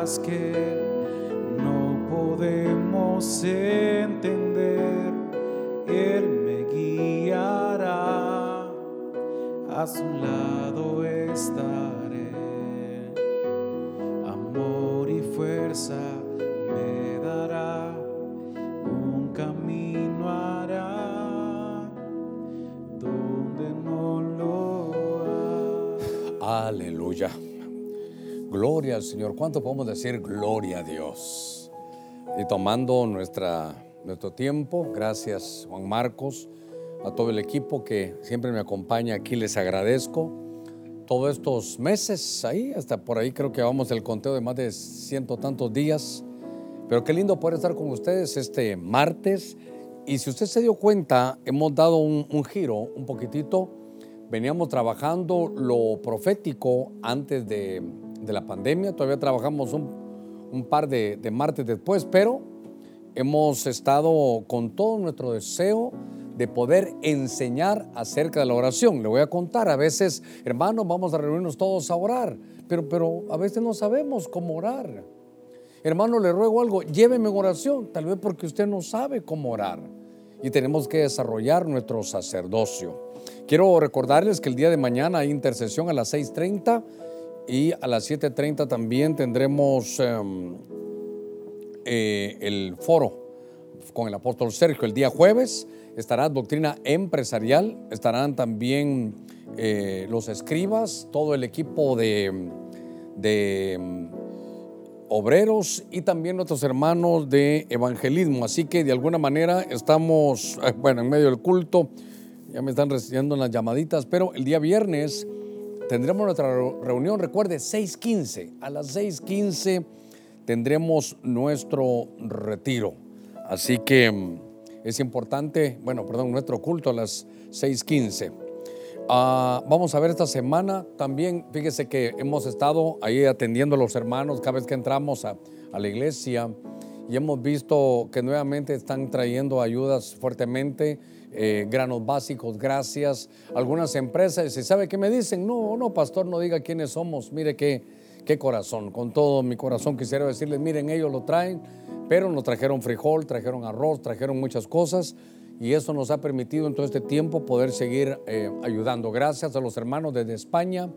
que no podemos entender. Él me guiará, a su lado estaré. Amor y fuerza me dará, un camino hará donde no lo hay. Aleluya. Gloria al Señor. ¿Cuánto podemos decir gloria a Dios? Y tomando nuestra, nuestro tiempo, gracias Juan Marcos, a todo el equipo que siempre me acompaña aquí, les agradezco. Todos estos meses, ahí, hasta por ahí creo que vamos el conteo de más de ciento tantos días. Pero qué lindo poder estar con ustedes este martes. Y si usted se dio cuenta, hemos dado un, un giro un poquitito. Veníamos trabajando lo profético antes de, de la pandemia. Todavía trabajamos un, un par de, de martes después, pero hemos estado con todo nuestro deseo de poder enseñar acerca de la oración. Le voy a contar, a veces, hermanos, vamos a reunirnos todos a orar, pero, pero a veces no sabemos cómo orar. Hermano, le ruego algo, lléveme en oración, tal vez porque usted no sabe cómo orar. Y tenemos que desarrollar nuestro sacerdocio. Quiero recordarles que el día de mañana hay intercesión a las 6.30 y a las 7.30 también tendremos um, eh, el foro con el apóstol Sergio. El día jueves estará doctrina empresarial, estarán también eh, los escribas, todo el equipo de, um, obreros y también nuestros hermanos de evangelismo. Así que de alguna manera estamos, eh, bueno, en medio del culto, ya me están recibiendo las llamaditas, pero el día viernes tendremos nuestra reunión, recuerde, 6.15. A las 6.15 tendremos nuestro retiro. Así que mm, es importante, bueno, perdón, nuestro culto a las 6.15. Ah, vamos a ver esta semana también, fíjese que hemos estado ahí atendiendo a los hermanos cada vez que entramos a, a la iglesia y hemos visto que nuevamente están trayendo ayudas fuertemente, eh, granos básicos, gracias. Algunas empresas, ¿y sabe qué me dicen? No, no, pastor, no diga quiénes somos, mire qué, qué corazón, con todo mi corazón quisiera decirles, miren, ellos lo traen, pero nos trajeron frijol, trajeron arroz, trajeron muchas cosas y eso nos ha permitido en todo este tiempo poder seguir eh, ayudando. Gracias a los hermanos desde España,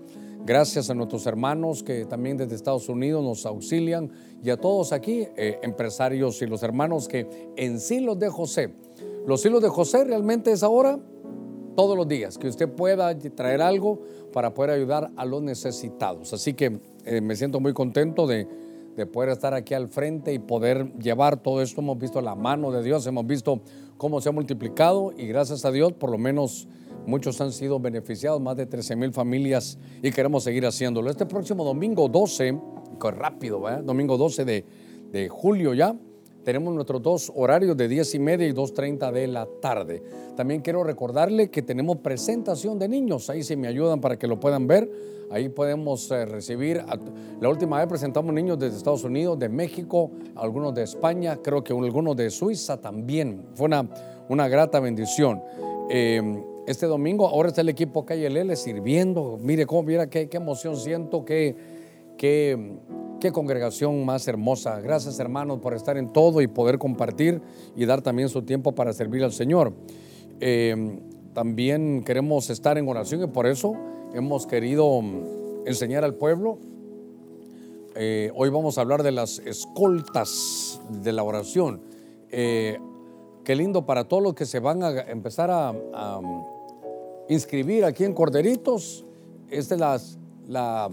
gracias a nuestros hermanos que también desde Estados Unidos nos auxilian y a todos aquí, eh, empresarios y los hermanos que en Silos de José, los hilos de José realmente es ahora todos los días, que usted pueda traer algo para poder ayudar a los necesitados. Así que eh, me siento muy contento de de poder estar aquí al frente y poder llevar todo esto. Hemos visto la mano de Dios, hemos visto cómo se ha multiplicado y gracias a Dios por lo menos muchos han sido beneficiados, más de 13 mil familias y queremos seguir haciéndolo. Este próximo domingo 12, rápido, domingo 12 de, de julio ya, tenemos nuestros dos horarios de 10 y media y 2.30 de la tarde. También quiero recordarle que tenemos presentación de niños. Ahí si me ayudan para que lo puedan ver. Ahí podemos eh, recibir. la última vez presentamos niños desde Estados Unidos, de México, algunos de España, creo que algunos de Suiza también. Fue una, una grata bendición. Eh, este domingo, ahora está el equipo Calle sirviendo. Mire cómo, mira qué, emoción siento, qué, qué Qué congregación más hermosa. Gracias hermanos por estar en todo y poder compartir y dar también su tiempo para servir al Señor. Eh, también queremos estar en oración y por eso hemos querido mm, enseñar al pueblo. Eh, hoy vamos a hablar de las escoltas de la oración. Eh, qué lindo para todos los que se van a empezar a, mm, inscribir aquí en Corderitos. Esta es la, la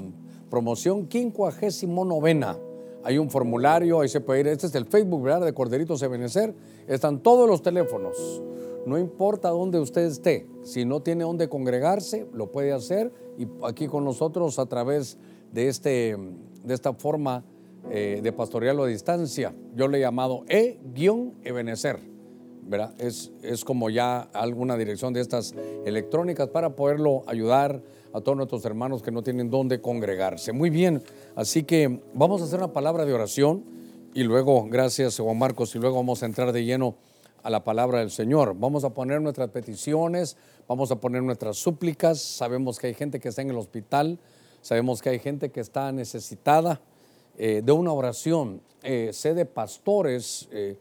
promoción 59. Hay un formulario, ahí se puede ir. Este es el Facebook, ¿verdad? De Corderitos Ebenecer. Están todos los teléfonos. No importa dónde usted esté, si no tiene dónde congregarse, lo puede hacer y aquí con nosotros a través de, este, de esta forma eh, de pastorearlo a distancia. Yo le he llamado E-Ebenecer. Es, es como ya alguna dirección de estas electrónicas para poderlo ayudar a todos nuestros hermanos que no tienen dónde congregarse. Muy bien, así que vamos a hacer una palabra de oración y luego, gracias Juan Marcos, y luego vamos a entrar de lleno a la palabra del Señor. Vamos a poner nuestras peticiones, vamos a poner nuestras súplicas. Sabemos que hay gente que está en el hospital, sabemos que hay gente que está necesitada. eh, de una oración. Eh, sé de pastores, eh,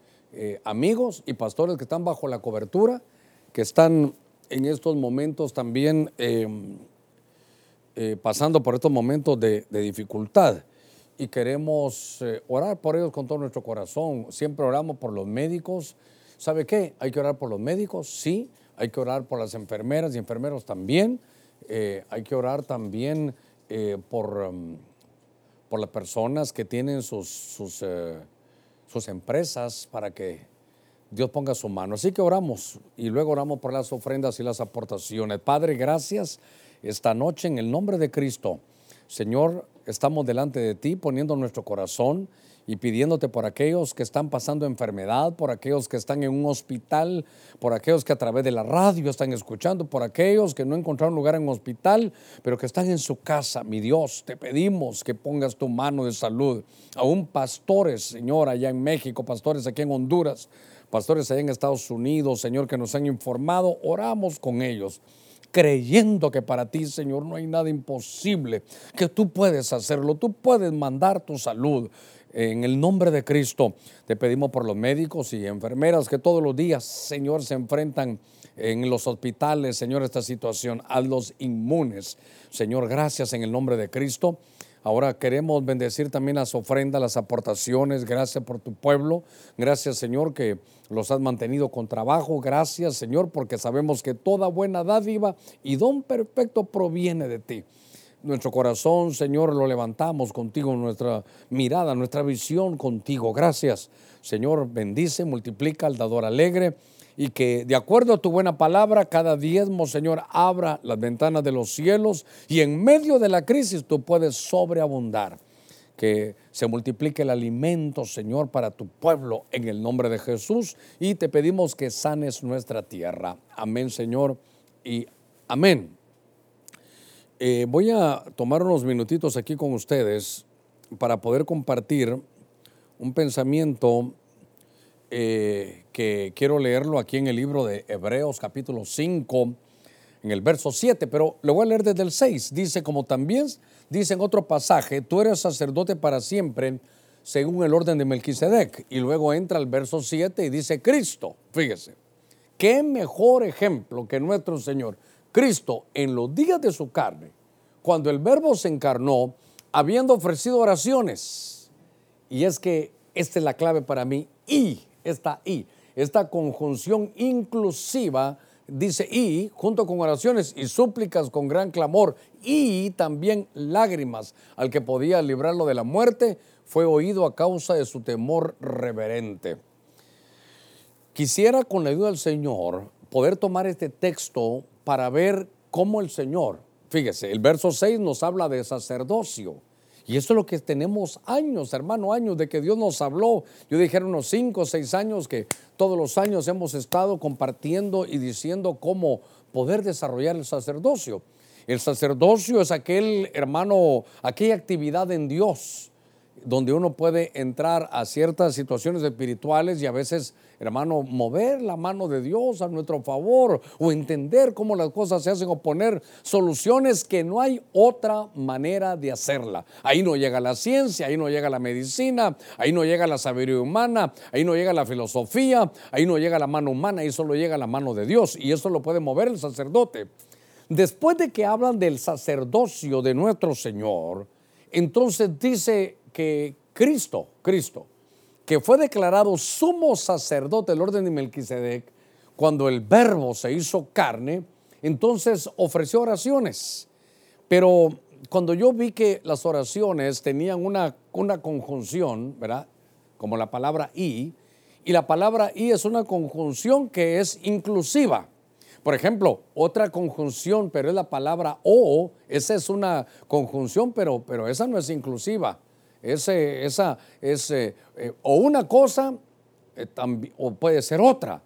amigos y pastores que están bajo la cobertura, que están en estos momentos también em, pasando por estos momentos de dificultad. Y queremos orar por ellos con todo nuestro corazón. Siempre oramos por los médicos. ¿Sabe qué? Hay que orar por los médicos, sí. Hay que orar por las enfermeras y enfermeros también. hay que orar también por... Em, por las personas que tienen sus, sus, eh, sus empresas para que Dios ponga su mano. Así que oramos y luego oramos por las ofrendas y las aportaciones. Padre, gracias esta noche en el nombre de Cristo. Señor, estamos delante de ti poniendo nuestro corazón y pidiéndote por aquellos que están pasando enfermedad, por aquellos que están en un hospital, por aquellos que a través de la radio están escuchando, por aquellos que no encontraron lugar en un hospital, pero que están en su casa. Mi Dios, te pedimos que pongas tu mano de salud. Aún pastores, Señor, allá en México, pastores aquí en Honduras, pastores allá en Estados Unidos, Señor, que nos han informado, oramos con ellos creyendo que para ti, Señor, no hay nada imposible, que tú puedes hacerlo, tú puedes mandar tu salud. En el nombre de Cristo te pedimos por los médicos y enfermeras que todos los días, Señor, se enfrentan en los hospitales, Señor, esta situación, a los inmunes. Señor, gracias en el nombre de Cristo. Ahora queremos bendecir también las ofrendas, las aportaciones. Gracias por tu pueblo. Gracias, Señor, que los has mantenido con trabajo. Gracias, Señor, porque sabemos que toda buena dádiva y don perfecto proviene de ti. Nuestro corazón, Señor, lo levantamos contigo, nuestra mirada, nuestra visión contigo. Gracias, Señor, bendice, multiplica al dador alegre y que de acuerdo a tu buena palabra, cada diezmo, Señor, abra las ventanas de los cielos y en medio de la crisis tú puedes sobreabundar. Que se multiplique el alimento, Señor, para tu pueblo en el nombre de Jesús y te pedimos que sanes nuestra tierra. Amén, Señor, y amén. Eh, voy a tomar unos minutitos aquí con ustedes para poder compartir un pensamiento eh, que quiero leerlo aquí en el libro de Hebreos capítulo 5, en el verso 7, pero lo voy a leer desde el 6. Dice, como también dice en otro pasaje, tú eres sacerdote para siempre según el orden de Melquisedec. Y luego entra el verso 7 y dice, Cristo, fíjese, qué mejor ejemplo que nuestro Señor Cristo en los días de su carne, cuando el verbo se encarnó, habiendo ofrecido oraciones. Y es que esta es la clave para mí, y, esta y, esta conjunción inclusiva dice y, junto con oraciones y súplicas con gran clamor, y también lágrimas al que podía librarlo de la muerte, fue oído a causa de su temor reverente. Quisiera con la ayuda del Señor poder tomar este texto para ver cómo el Señor, fíjese, el verso 6 nos habla de sacerdocio. Y eso es lo que tenemos años, hermano, años de que Dios nos habló. Yo dije unos 5 o 6 años que todos los años hemos estado compartiendo y diciendo cómo poder desarrollar el sacerdocio. El sacerdocio es aquel, hermano, aquella actividad en Dios donde uno puede entrar a ciertas situaciones espirituales y a veces, hermano, mover la mano de Dios a nuestro favor o entender cómo las cosas se hacen o poner soluciones que no hay otra manera de hacerla. Ahí no llega la ciencia, ahí no llega la medicina, ahí no llega la sabiduría humana, ahí no llega la filosofía, ahí no llega la mano humana, ahí solo llega la mano de Dios y eso lo puede mover el sacerdote. Después de que hablan del sacerdocio de nuestro Señor, entonces dice que Cristo, Cristo, que fue declarado sumo sacerdote del orden de Melquisedec, cuando el verbo se hizo carne, entonces ofreció oraciones. Pero cuando yo vi que las oraciones tenían una, una conjunción, ¿verdad? Como la palabra y, y la palabra y es una conjunción que es inclusiva. Por ejemplo, otra conjunción, pero es la palabra o, esa es una conjunción, pero, pero esa no es inclusiva. Ese, esa es eh, eh, o una cosa eh, o puede ser otra.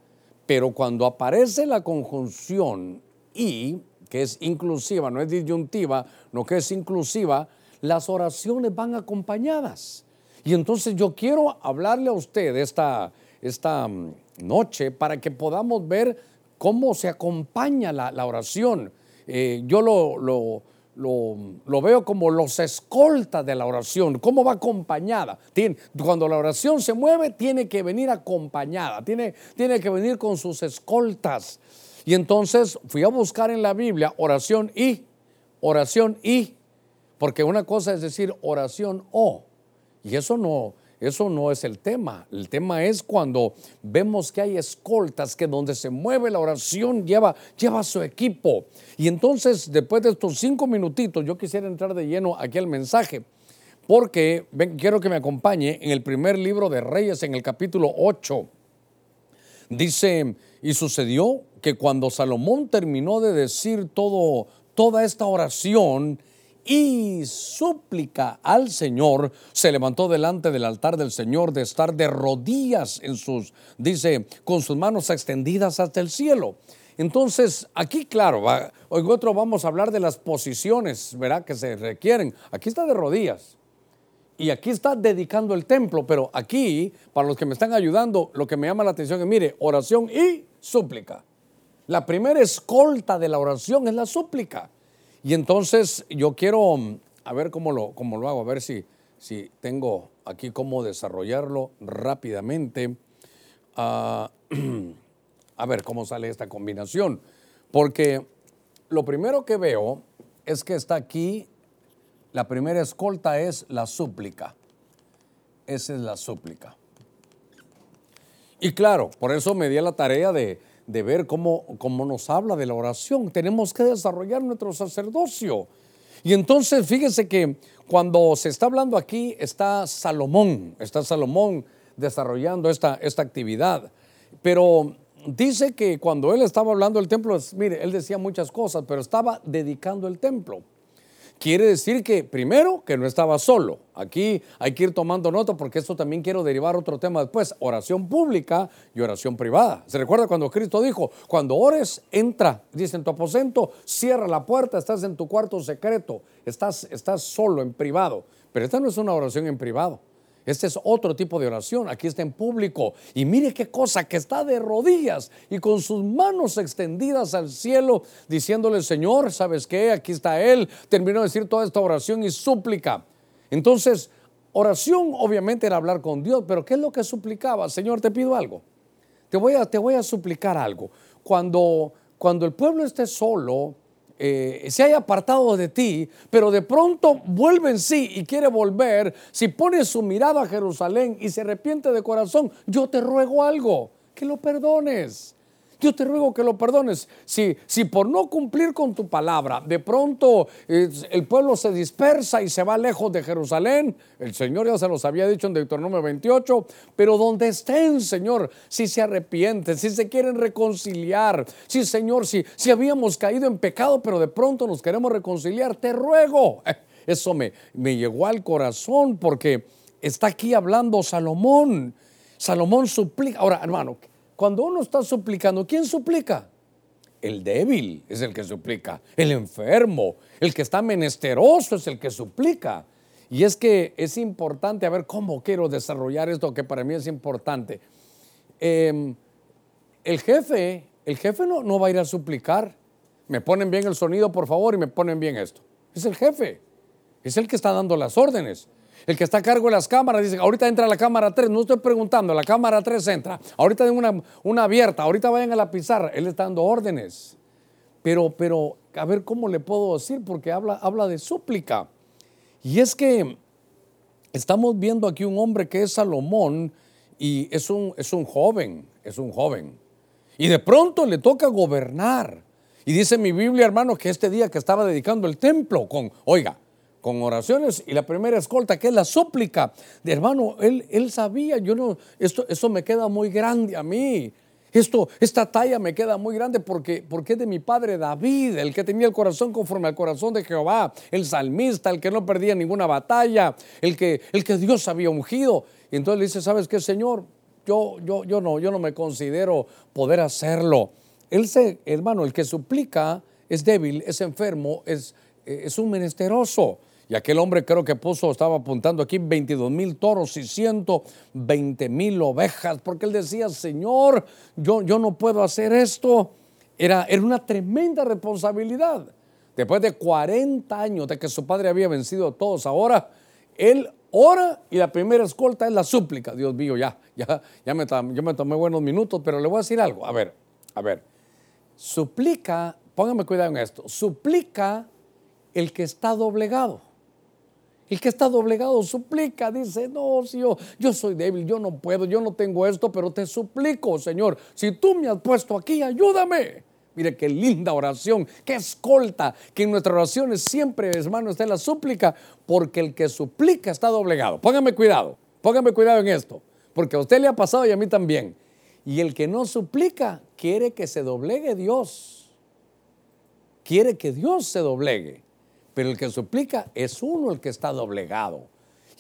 Pero cuando aparece la conjunción y, que es inclusiva, no es disyuntiva, no que es inclusiva, las oraciones van acompañadas. Y entonces yo quiero hablarle a usted esta, esta mm, noche para que podamos ver cómo se acompaña la, oración. yo lo, lo lo, veo como los escoltas de la oración, cómo va acompañada. cuando la oración se mueve, tiene que venir acompañada, tiene, tiene que venir con sus escoltas. Y entonces fui a buscar en la Biblia oración y, oración y, porque una cosa es decir oración o, y eso no, eso no es el tema. El tema es cuando vemos que hay escoltas, que donde se mueve la oración lleva, lleva su equipo. Y entonces, después de estos cinco minutitos, yo quisiera entrar de lleno aquí al mensaje. Porque quiero que me acompañe en el primer libro de Reyes, en el capítulo 8. Dice, y sucedió que cuando Salomón terminó de decir todo, toda esta oración, y súplica al Señor, se levantó delante del altar del Señor de estar de rodillas en sus, dice, con sus manos extendidas hasta el cielo. Entonces, aquí, claro, hoy otro vamos a hablar de las posiciones, ¿verdad? Que se requieren. Aquí está de rodillas. Y aquí está dedicando el templo, pero aquí, para los que me están ayudando, lo que me llama la atención es, mire, oración y súplica. La primera escolta de la oración es la súplica. Y entonces yo quiero, mm, a ver cómo lo, cómo lo hago, a ver si, si tengo aquí cómo desarrollarlo rápidamente. Ah, a ver cómo sale esta combinación. Porque lo primero que veo es que está aquí, la primera escolta es la súplica. Esa es la súplica. Y claro, por eso me di la tarea de, de ver cómo, cómo nos habla de la oración. Tenemos que desarrollar nuestro sacerdocio. Y entonces fíjese que cuando se está hablando aquí está Salomón, está Salomón desarrollando esta, esta actividad. Pero dice que cuando él estaba hablando del templo, mire, él decía muchas cosas, pero estaba dedicando el templo. Quiere decir que primero que no estaba solo. Aquí hay que ir tomando nota porque esto también quiero derivar otro tema después, oración pública y oración privada. ¿Se recuerda cuando Cristo dijo, cuando ores, entra, dice en tu aposento, cierra la puerta, estás en tu cuarto secreto, estás, estás solo en privado. Pero esta no es una oración en privado. Este es otro tipo de oración. Aquí está en público. Y mire qué cosa, que está de rodillas y con sus manos extendidas al cielo, diciéndole, Señor, ¿sabes qué? Aquí está Él. Terminó de decir toda esta oración y súplica. Entonces, oración obviamente era hablar con Dios, pero ¿qué es lo que suplicaba? Señor, te pido algo. Te voy a, te voy a suplicar algo. Cuando, cuando el pueblo esté solo, eh, se haya apartado de ti, pero de pronto vuelve en sí y quiere volver, si pone su mirada a Jerusalén y se arrepiente de corazón, yo te ruego algo, que lo perdones. Yo te ruego que lo perdones. Si, si por no cumplir con tu palabra, de pronto el pueblo se dispersa y se va lejos de Jerusalén, el Señor ya se los había dicho en Deuteronomio 28, pero donde estén, Señor, si se arrepienten, si se quieren reconciliar, si, Señor, si, si habíamos caído en pecado, pero de pronto nos queremos reconciliar, te ruego. Eso me, me llegó al corazón porque está aquí hablando Salomón. Salomón suplica. Ahora, hermano, cuando uno está suplicando, ¿quién suplica? El débil es el que suplica, el enfermo, el que está menesteroso es el que suplica. Y es que es importante, a ver cómo quiero desarrollar esto que para mí es importante. Em, el jefe, el jefe no, no va a ir a suplicar. Me ponen bien el sonido, por favor, y me ponen bien esto. Es el jefe, es el que está dando las órdenes. El que está a cargo de las cámaras dice, ahorita entra la cámara 3, no estoy preguntando, la cámara 3 entra, ahorita den una, abierta, ahorita vayan a la pizarra, él está dando órdenes. Pero, pero, a ver cómo le puedo decir, porque habla, habla de súplica. Y es que estamos viendo aquí un hombre que es Salomón y es un, es un joven, es un joven. Y de pronto le toca gobernar. Y dice mi Biblia, hermano, que este día que estaba dedicando el templo con, oiga, con oraciones y la primera escolta que es la súplica. Hermano, él, él sabía, yo no, esto, esto me queda muy grande a mí. Esto, esta talla me queda muy grande porque, porque es de mi padre David, el que tenía el corazón conforme al corazón de Jehová, el salmista, el que no perdía ninguna batalla, el que, el que Dios había ungido. Y entonces le dice, ¿sabes qué, Señor? Yo, yo, yo, no, yo no me considero poder hacerlo. Él se, hermano, el que suplica es débil, es enfermo, es, es un menesteroso. Y aquel hombre creo que puso, estaba apuntando aquí 22 mil toros y 120 mil ovejas, porque él decía, Señor, yo, yo no puedo hacer esto. Era, era una tremenda responsabilidad. Después de 40 años de que su padre había vencido a todos, ahora él ora y la primera escolta es la súplica. Dios mío, ya, ya, ya me, yo me tomé buenos minutos, pero le voy a decir algo. A ver, a ver. Suplica, póngame cuidado en esto, suplica el que está doblegado. El que está doblegado suplica, dice, no, si yo, soy débil, yo no puedo, yo no tengo esto, pero te suplico, Señor, si tú me has puesto aquí, ayúdame. Mire qué linda oración, qué escolta, que en nuestras oraciones siempre, hermano, está la súplica, porque el que suplica está doblegado. Póngame cuidado, póngame cuidado en esto, porque a usted le ha pasado y a mí también. Y el que no suplica quiere que se doblegue Dios. Quiere que Dios se doblegue. Pero el que suplica es uno el que está doblegado.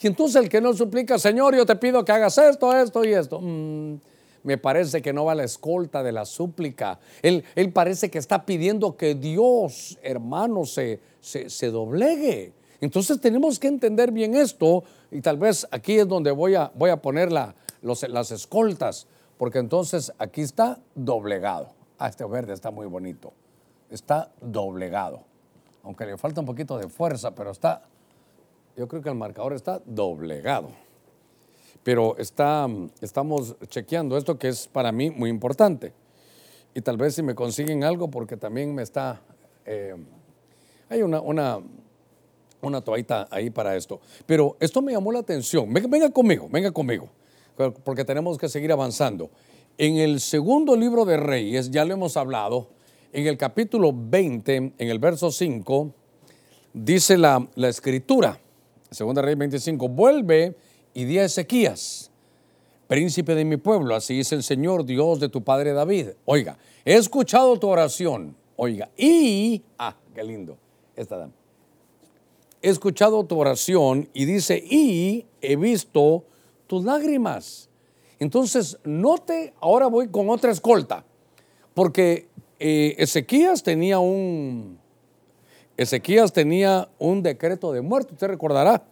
Y entonces el que no suplica, Señor, yo te pido que hagas esto, esto y esto. Mm, me parece que no va la escolta de la súplica. Él, él parece que está pidiendo que Dios, hermano, se, se, doblegue. Entonces tenemos que entender bien esto y tal vez aquí es donde voy a, voy a poner las escoltas, porque entonces aquí está doblegado. Ah, este verde está muy bonito. Está doblegado. Aunque le falta un poquito de fuerza, pero está, yo creo que el marcador está doblegado pero está, estamos chequeando esto que es para mí muy importante. Y tal vez si me consiguen algo, porque también me está... Eh, hay una, una, una toallita ahí para esto. Pero esto me llamó la atención. Venga, venga conmigo, venga conmigo, porque tenemos que seguir avanzando. En el segundo libro de Reyes, ya lo hemos hablado, en el capítulo 20, en el verso 5, dice la, la escritura, segunda Reyes 25, vuelve y di a Ezequías, príncipe de mi pueblo, así dice el Señor Dios de tu padre David. Oiga, he escuchado tu oración, oiga, y, ah, qué lindo, esta dama. He escuchado tu oración y dice, y he visto tus lágrimas. Entonces, note, ahora voy con otra escolta, porque eh, Ezequías tenía un, Ezequías tenía un decreto de muerte, usted recordará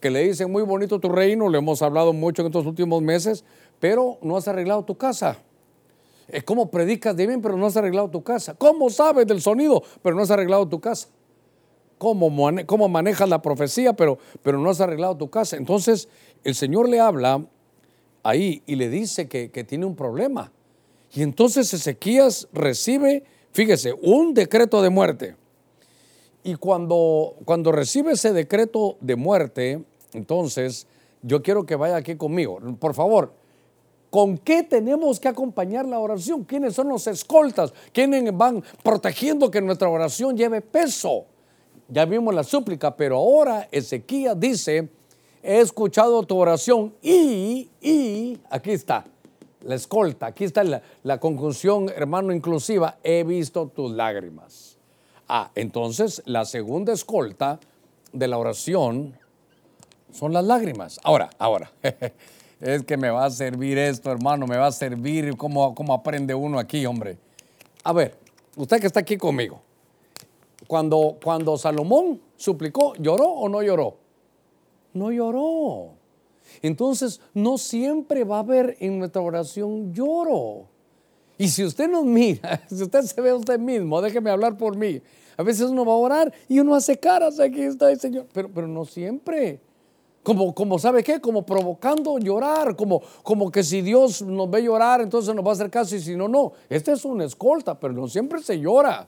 que le dicen muy bonito tu reino, lo hemos hablado mucho en estos últimos meses, pero no has arreglado tu casa. Es como predicas de bien, pero no has arreglado tu casa. ¿Cómo sabes del sonido, pero no has arreglado tu casa? ¿Cómo, cómo manejas la profecía, pero, pero no has arreglado tu casa? Entonces, el Señor le habla ahí y le dice que, que tiene un problema. Y entonces Ezequías recibe, fíjese, un decreto de muerte. Y cuando, cuando recibe ese decreto de muerte, entonces, yo quiero que vaya aquí conmigo. Por favor, ¿con qué tenemos que acompañar la oración? ¿Quiénes son los escoltas? ¿Quiénes van protegiendo que nuestra oración lleve peso? Ya vimos la súplica, pero ahora Ezequiel dice, he escuchado tu oración y, y, aquí está, la escolta, aquí está la, la conjunción hermano inclusiva, he visto tus lágrimas. Ah, entonces la segunda escolta de la oración son las lágrimas. Ahora, ahora, es que me va a servir esto, hermano, me va a servir cómo, cómo aprende uno aquí, hombre. A ver, usted que está aquí conmigo, cuando, cuando Salomón suplicó, ¿lloró o no lloró? No lloró. Entonces, no siempre va a haber en nuestra oración lloro. Y si usted nos mira, si usted se ve a usted mismo, déjeme hablar por mí. A veces uno va a orar y uno hace caras, aquí está el Señor, pero, pero no siempre. Como, como ¿sabe qué? Como provocando llorar, como, como que si Dios nos ve llorar, entonces nos va a hacer caso y si no, no. Este es una escolta, pero no siempre se llora.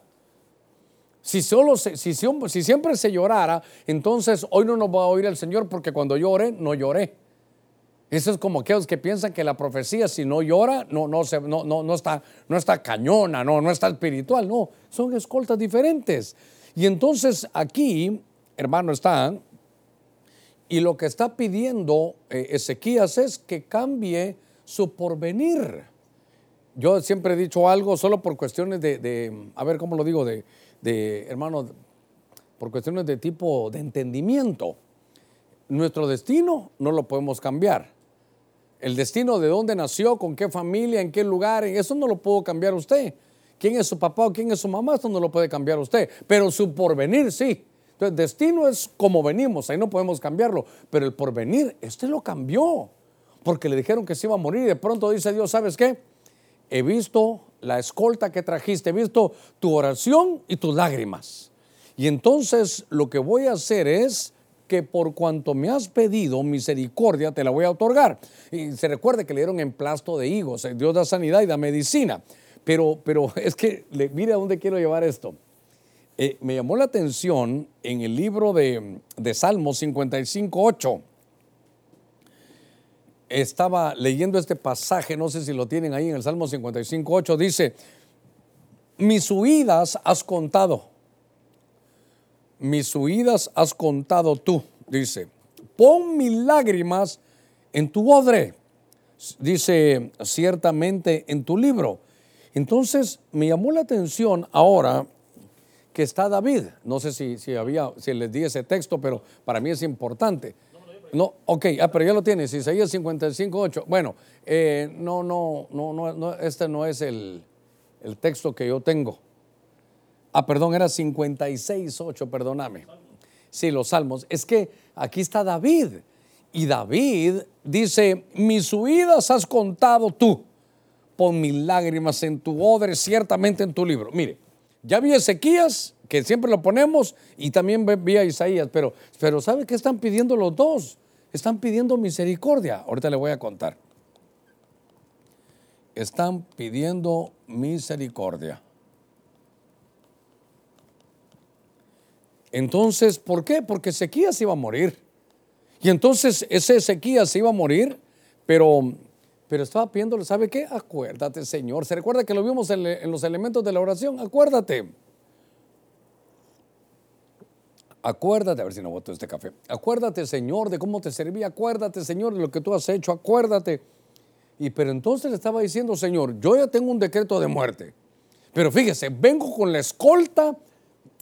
Si, solo si, si siempre se llorara, entonces hoy no nos va a oír el Señor porque cuando llore, no lloré. Eso es como aquellos que piensan que la profecía, si no llora, no, no, se, no, no, no, está, no está cañona, no, no está espiritual, no, son escoltas diferentes. Y entonces aquí, hermano, están y lo que está pidiendo eh, Ezequías es que cambie su porvenir. Yo siempre he dicho algo solo por cuestiones de, a ver cómo lo digo, de, de, hermano, por cuestiones de tipo de entendimiento. Nuestro destino no lo podemos cambiar. El destino de dónde nació, con qué familia, en qué lugar, eso no lo puedo cambiar usted. ¿Quién es su papá o quién es su mamá? Eso no lo puede cambiar usted. Pero su porvenir sí. Entonces, destino es como venimos, ahí no podemos cambiarlo, pero el porvenir, este lo cambió, porque le dijeron que se iba a morir y de pronto dice Dios, ¿sabes qué? He visto la escolta que trajiste, he visto tu oración y tus lágrimas. Y entonces lo que voy a hacer es que por cuanto me has pedido misericordia, te la voy a otorgar. Y se recuerde que le dieron emplasto de higos, eh, Dios da sanidad y da medicina. Pero, pero es que, mire a dónde quiero llevar esto. Eh, me llamó la atención en el libro de, de Salmos 55, 8. Estaba leyendo este pasaje, no sé si lo tienen ahí en el Salmo 55, 8, dice, mis huidas has contado mis huidas has contado tú, dice, pon mis lágrimas en tu odre, dice ciertamente en tu libro. Entonces me llamó la atención ahora que está David. No sé si, si había, si les di ese texto, pero para mí es importante. No, ok, ah, pero ya lo tienes, Isaías 55, 8. Bueno, eh, no, no, no, no, este no es el, el texto que yo tengo. Ah, perdón, era 56, 8, perdóname. Sí, los salmos. Es que aquí está David. Y David dice, mis huidas has contado tú. Pon mis lágrimas en tu odre, ciertamente en tu libro. Mire, ya vi Ezequías, que siempre lo ponemos, y también vi a Isaías, pero, pero ¿sabe qué están pidiendo los dos? Están pidiendo misericordia. Ahorita le voy a contar. Están pidiendo misericordia. Entonces, ¿por qué? Porque Ezequías iba a morir. Y entonces ese Ezequías iba a morir, pero, pero estaba pidiéndole, ¿sabe qué? Acuérdate, Señor. ¿Se recuerda que lo vimos en, los elementos de la oración? Acuérdate. Acuérdate, a ver si no voto este café. Acuérdate, Señor, de cómo te serví. Acuérdate, Señor, de lo que tú has hecho. Acuérdate. Y pero entonces le estaba diciendo, Señor, yo ya tengo un decreto de muerte. Pero fíjese, vengo con la escolta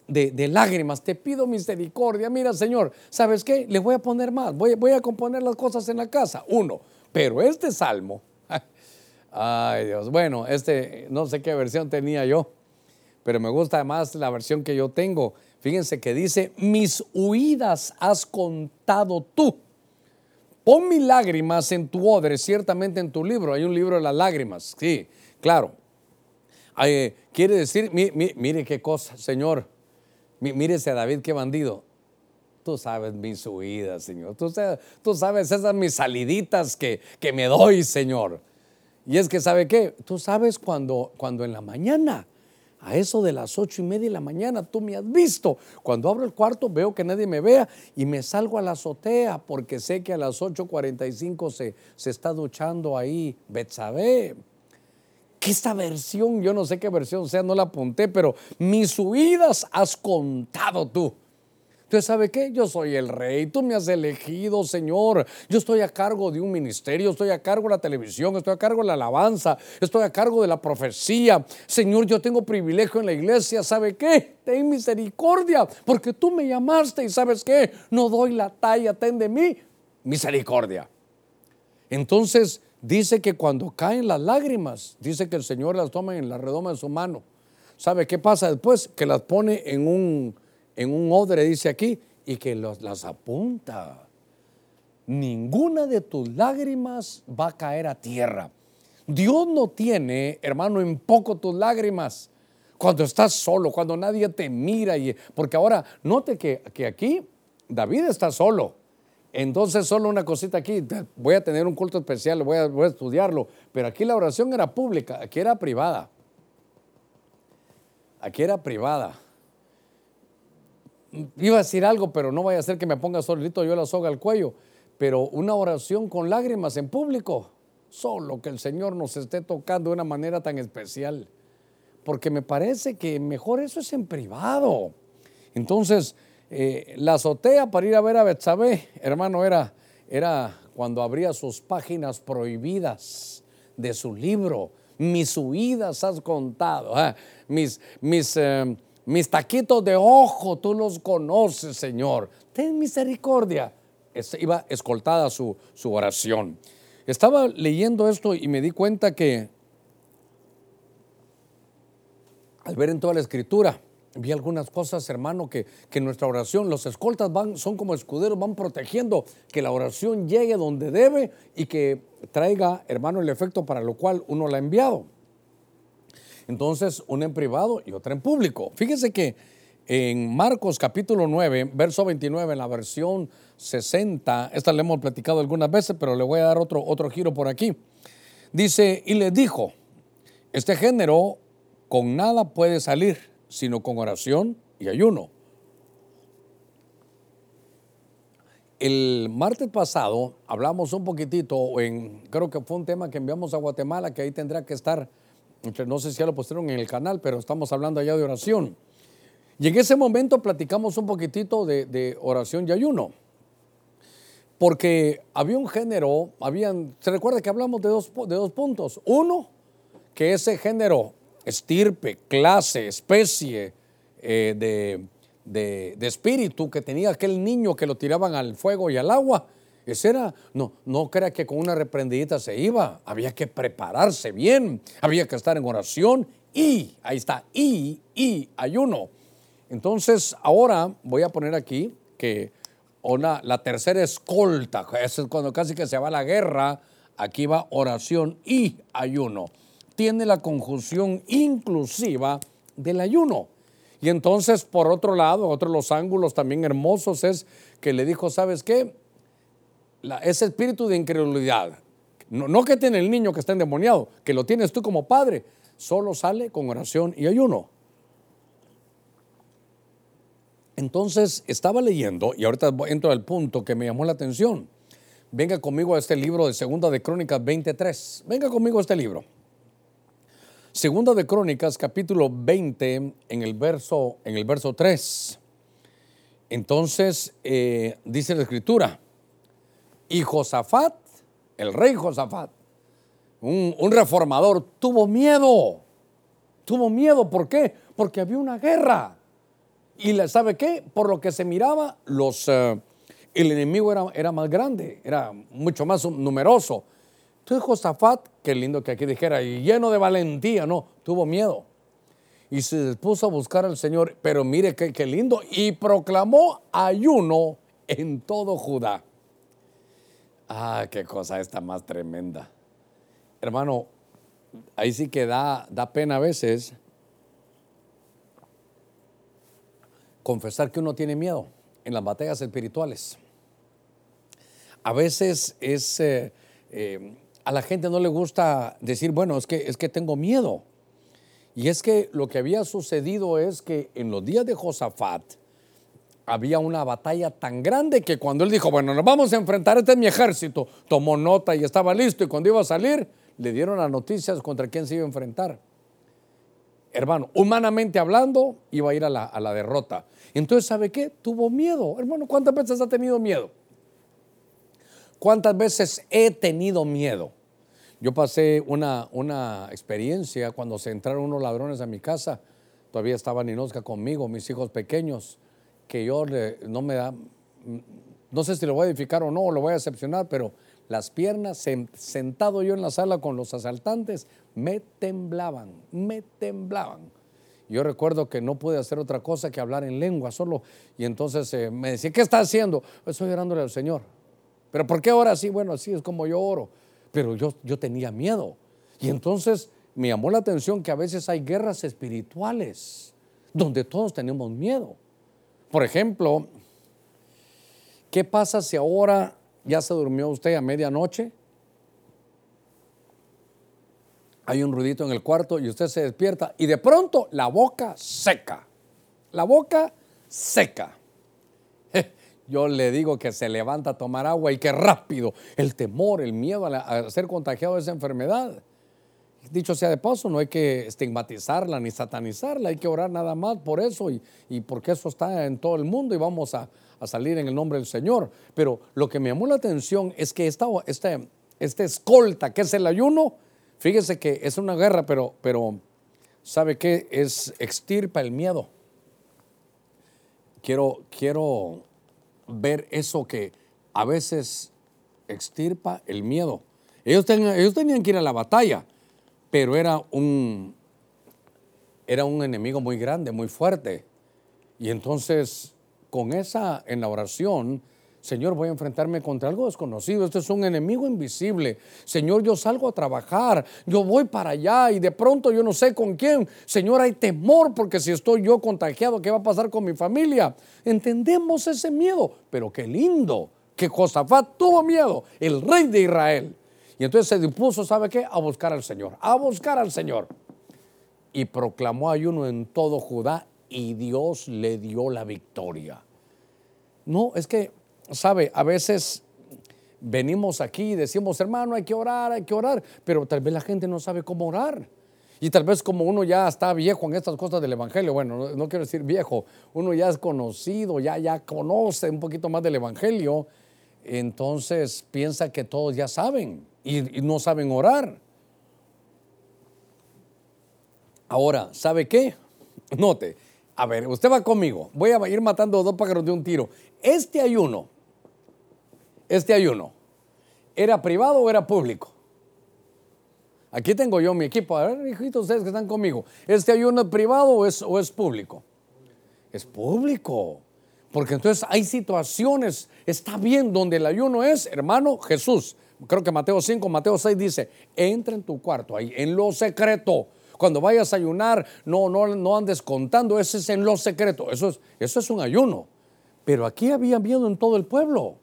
de, lágrimas, te pido misericordia. Mira, Señor, ¿sabes qué? Le voy a poner más, voy, voy a componer las cosas en la casa. Uno, pero este salmo, ay Dios, bueno, este, no sé qué versión tenía yo, pero me gusta más la versión que yo tengo. Fíjense que dice, mis huidas has contado tú. Pon mis lágrimas en tu odre, ciertamente en tu libro. Hay un libro de las lágrimas, sí, claro. quiere decir, mire qué cosa, Señor, Mírese a David, qué bandido. Tú sabes mis huidas, Señor. Tú, tú sabes esas mis saliditas que, que, me doy, Señor. Y es que, ¿sabe qué? Tú sabes cuando, cuando en la mañana, a eso de las ocho y media de la mañana, tú me has visto. Cuando abro el cuarto veo que nadie me vea y me salgo a la azotea porque sé que a las 8.45 se, se está duchando ahí Betsabé que esta versión, yo no sé qué versión sea, no la apunté, pero mis huidas has contado tú. Entonces, ¿sabe qué? Yo soy el rey, tú me has elegido, Señor. Yo estoy a cargo de un ministerio, estoy a cargo de la televisión, estoy a cargo de la alabanza, estoy a cargo de la profecía. Señor, yo tengo privilegio en la iglesia, ¿sabe qué? Ten misericordia, porque tú me llamaste y ¿sabes qué? No doy la talla, ten de mí misericordia. Entonces, Dice que cuando caen las lágrimas, dice que el Señor las toma en la redoma de su mano. ¿Sabe qué pasa después? Que las pone en un, en un odre, dice aquí, y que las apunta. Ninguna de tus lágrimas va a caer a tierra. Dios no tiene, hermano, en poco tus lágrimas. Cuando estás solo, cuando nadie te mira. Y, porque ahora, note que, que aquí David está solo. Entonces, solo una cosita aquí, voy a tener un culto especial, voy a, estudiarlo, pero aquí la oración era pública, aquí era privada. Aquí era privada. Iba a decir algo, pero no vaya a ser que me ponga solito yo la soga al cuello. Pero una oración con lágrimas en público, solo que el Señor nos esté tocando de una manera tan especial. Porque me parece que mejor eso es en privado. Entonces, eh, la azotea para ir a ver a Betsabé, hermano, era, era cuando abría sus páginas prohibidas de su libro. Mis huidas has contado, ah, mis, mis, eh, mis taquitos de ojo, tú los conoces, Señor. Ten misericordia. iba escoltada su, su oración. Estaba leyendo esto y me di cuenta que al ver en toda la escritura, vi algunas cosas, hermano, que, que nuestra oración, los escoltas son como escuderos, van protegiendo que la oración llegue donde debe y que traiga, hermano, el efecto para lo cual uno la ha enviado. Entonces, una en privado y otra en público. Fíjese que en Marcos capítulo 9, verso 29, en la versión 60, esta le hemos platicado algunas veces, pero le voy a dar otro, otro giro por aquí. Dice, y le dijo, este género con nada puede salir, sino con oración y ayuno. El martes pasado hablamos un poquitito, en, creo que fue un tema que enviamos a Guatemala, que ahí tendrá que estar, no sé si ya lo pusieron en el canal, pero estamos hablando allá de oración. Y en ese momento platicamos un poquitito de, oración y ayuno. Porque había un género, habían, se recuerda que hablamos de dos, de dos puntos. Uno, que ese género, estirpe, clase, especie eh, de, de, espíritu que tenía aquel niño que lo tiraban al fuego y al agua, ese era, no, no crea que con una reprendidita se iba, había que prepararse bien, había que estar en oración y, ahí está, y, y ayuno. Entonces, ahora voy a poner aquí que una, la tercera escolta, es cuando casi que se va la guerra, aquí va oración y ayuno. Tiene la conjunción inclusiva del ayuno. Y entonces, por otro lado, otro de los ángulos también hermosos es que le dijo, ¿sabes qué? ese espíritu de incredulidad, no, no que tiene el niño que está endemoniado, que lo tienes tú como padre, solo sale con oración y ayuno. Entonces estaba leyendo, y ahorita entro al punto que me llamó la atención. Venga conmigo a este libro de Segunda de Crónicas 23. Venga conmigo a este libro. Segunda de Crónicas, capítulo 20, en el verso, en el verso 3. Entonces eh, dice la escritura, y Josafat, el rey Josafat, un, reformador, tuvo miedo. Tuvo miedo, ¿por qué? Porque había una guerra. Y ¿sabe qué? Por lo que se miraba, los, eh, el enemigo era, era, más grande, era mucho más numeroso. Entonces Josafat, qué lindo que aquí dijera, y lleno de valentía, no, tuvo miedo. Y se puso a buscar al Señor, pero mire qué, qué lindo, y proclamó ayuno en todo Judá. Ah, qué cosa esta más tremenda. Hermano, ahí sí que da, da pena a veces confesar que uno tiene miedo en las batallas espirituales. A veces es, eh, eh, a la gente no le gusta decir, bueno, es que, es que tengo miedo. Y es que lo que había sucedido es que en los días de Josafat había una batalla tan grande que cuando él dijo, bueno, nos vamos a enfrentar, este es mi ejército, tomó nota y estaba listo y cuando iba a salir, le dieron las noticias contra quién se iba a enfrentar hermano, humanamente hablando, iba a ir a la, a la, derrota. Entonces, ¿sabe qué? Tuvo miedo. Hermano, ¿cuántas veces ha tenido miedo? ¿Cuántas veces he tenido miedo? Yo pasé una, una experiencia cuando se entraron unos ladrones a mi casa. Todavía estaba Ninosca conmigo, mis hijos pequeños, que yo no me da, no sé si lo voy a edificar o no, lo voy a decepcionar, pero las piernas, sentado yo en la sala con los asaltantes, me temblaban, me temblaban. Yo recuerdo que no pude hacer otra cosa que hablar en lengua solo. Y entonces eh, me decía, ¿qué está haciendo? Estoy orándole al Señor. ¿Pero por qué ahora así? Bueno, así es como yo oro. Pero yo, yo tenía miedo. Y entonces me llamó la atención que a veces hay guerras espirituales donde todos tenemos miedo. Por ejemplo, ¿qué pasa si ahora ya se durmió usted a medianoche? hay un ruidito en el cuarto y usted se despierta y de pronto la boca seca. La boca seca. Yo le digo que se levanta a tomar agua y que rápido el temor, el miedo a, ser contagiado de esa enfermedad. Dicho sea de paso, no hay que estigmatizarla ni satanizarla, hay que orar nada más por eso y, porque eso está en todo el mundo y vamos a, salir en el nombre del Señor. Pero lo que me llamó la atención es que esta, este escolta, que es el ayuno, Fíjese que es una guerra, pero, pero ¿sabe qué? Es extirpa el miedo. Quiero, quiero ver eso que a veces extirpa el miedo. Ellos tenían, ellos tenían que ir a la batalla, pero era un, era un enemigo muy grande, muy fuerte. Y entonces, con esa, en la oración, Señor, voy a enfrentarme contra algo desconocido. Este es un enemigo invisible. Señor, yo salgo a trabajar. Yo voy para allá y de pronto yo no sé con quién. Señor, hay temor porque si estoy yo contagiado, ¿qué va a pasar con mi familia? Entendemos ese miedo, pero qué lindo que Josafat tuvo miedo, el rey de Israel. Y entonces se dispuso, ¿sabe qué? A buscar al Señor, a buscar al Señor. Y proclamó ayuno en todo Judá y Dios le dio la victoria. No, es que sabe, a veces venimos aquí y decimos, hermano, hay que orar, hay que orar, pero tal vez la gente no sabe cómo orar. Y tal vez como uno ya está viejo en estas cosas del Evangelio, bueno, no, quiero decir viejo, uno ya es conocido, ya, ya conoce un poquito más del Evangelio, entonces piensa que todos ya saben y, y no saben orar. Ahora, ¿sabe qué? Note, a ver, usted va conmigo, voy a ir matando dos pájaros de un tiro. Este ayuno este ayuno? ¿Era privado o era público? Aquí tengo yo mi equipo. A ver, hijitos, ustedes que están conmigo. ¿Este ayuno es privado o es, público? Es público. Porque entonces hay situaciones, está bien, donde el ayuno es, hermano, Jesús. Creo que Mateo 5, Mateo 6 dice, entra en tu cuarto, ahí, en lo secreto. Cuando vayas a ayunar, no, no, no andes contando, ese es en lo secreto. Eso es, eso es un ayuno. Pero aquí había miedo en todo el pueblo.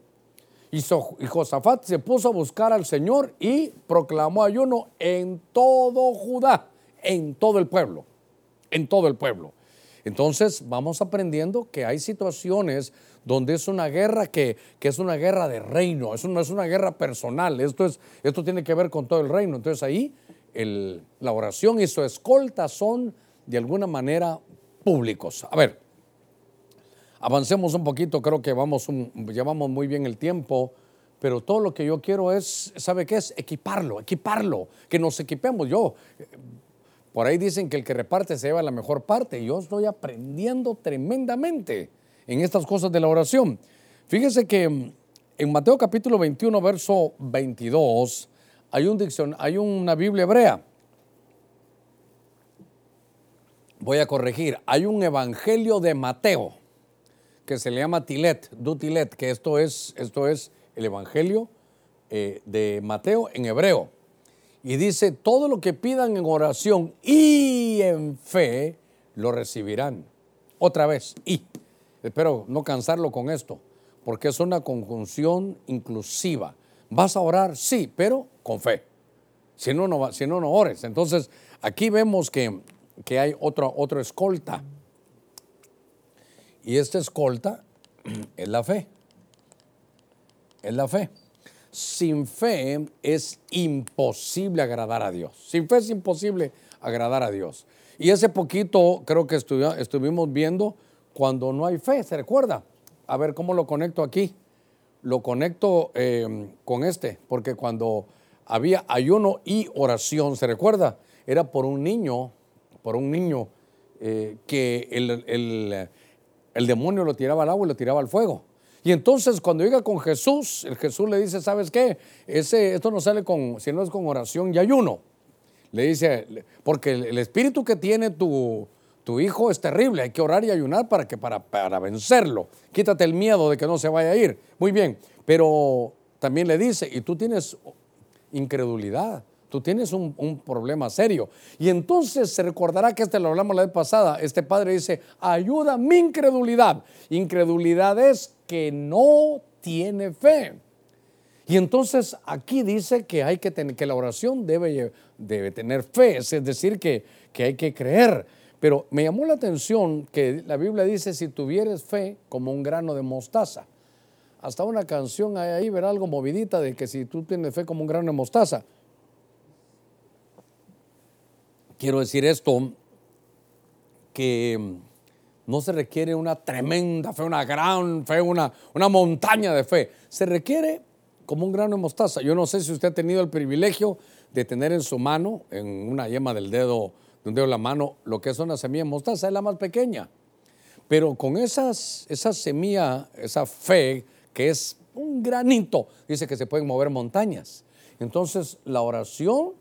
Y Josafat se puso a buscar al Señor y proclamó ayuno en todo Judá, en todo el pueblo, en todo el pueblo. Entonces vamos aprendiendo que hay situaciones donde es una guerra que, es una guerra de reino, eso no es una guerra personal, esto, es, esto tiene que ver con todo el reino. Entonces ahí la oración y su escolta son de alguna manera públicos. A ver, Avancemos un poquito, creo que vamos llevamos muy bien el tiempo, pero todo lo que yo quiero es, ¿sabe qué es? Equiparlo, equiparlo, que nos equipemos. Yo, por ahí dicen que el que reparte se lleva la mejor parte. Yo estoy aprendiendo tremendamente en estas cosas de la oración. Fíjese que en Mateo capítulo 21, verso 22, hay, un dicción, hay una Biblia hebrea. Voy a corregir, hay un evangelio de Mateo que se le llama Tilet, Dutilet, que esto es, esto es el Evangelio eh, de Mateo en hebreo. Y dice, todo lo que pidan en oración y en fe, lo recibirán. Otra vez, y. Espero no cansarlo con esto, porque es una conjunción inclusiva. ¿Vas a orar? Sí, pero con fe. Si no, no, si no, no ores. Entonces, aquí vemos que, que hay otro, otro escolta y esta escolta es la fe. Es la fe. Sin fe es imposible agradar a Dios. Sin fe es imposible agradar a Dios. Y ese poquito creo que estuvimos viendo cuando no hay fe, ¿se recuerda? A ver cómo lo conecto aquí. Lo conecto eh, con este, porque cuando había ayuno y oración, ¿se recuerda? Era por un niño, por un niño eh, que el demonio lo tiraba al agua y lo tiraba al fuego. Y entonces cuando llega con Jesús, el Jesús le dice, ¿sabes qué? Ese, esto no sale con, si no es con oración y ayuno. Le dice, porque el, espíritu que tiene tu, tu, hijo es terrible, hay que orar y ayunar para, que, para, para vencerlo. Quítate el miedo de que no se vaya a ir. Muy bien, pero también le dice, y tú tienes incredulidad. Tú tienes un, problema serio. Y entonces se recordará que este lo hablamos la vez pasada. Este padre dice, ayuda mi incredulidad. Incredulidad es que no tiene fe. Y entonces aquí dice que hay que tener, que la oración debe, debe tener fe, es decir, que, que hay que creer. Pero me llamó la atención que la Biblia dice, si tuvieres fe como un grano de mostaza. Hasta una canción hay ahí, verá algo movidita de que si tú tienes fe como un grano de mostaza. Quiero decir esto, que no se requiere una tremenda fe, una gran fe, una, una montaña de fe. Se requiere como un grano de mostaza. Yo no sé si usted ha tenido el privilegio de tener en su mano, en una yema del dedo, de un dedo de la mano, lo que es una semilla de mostaza, es la más pequeña. Pero con esas, esa semilla, esa fe, que es un granito, dice que se pueden mover montañas. Entonces, la oración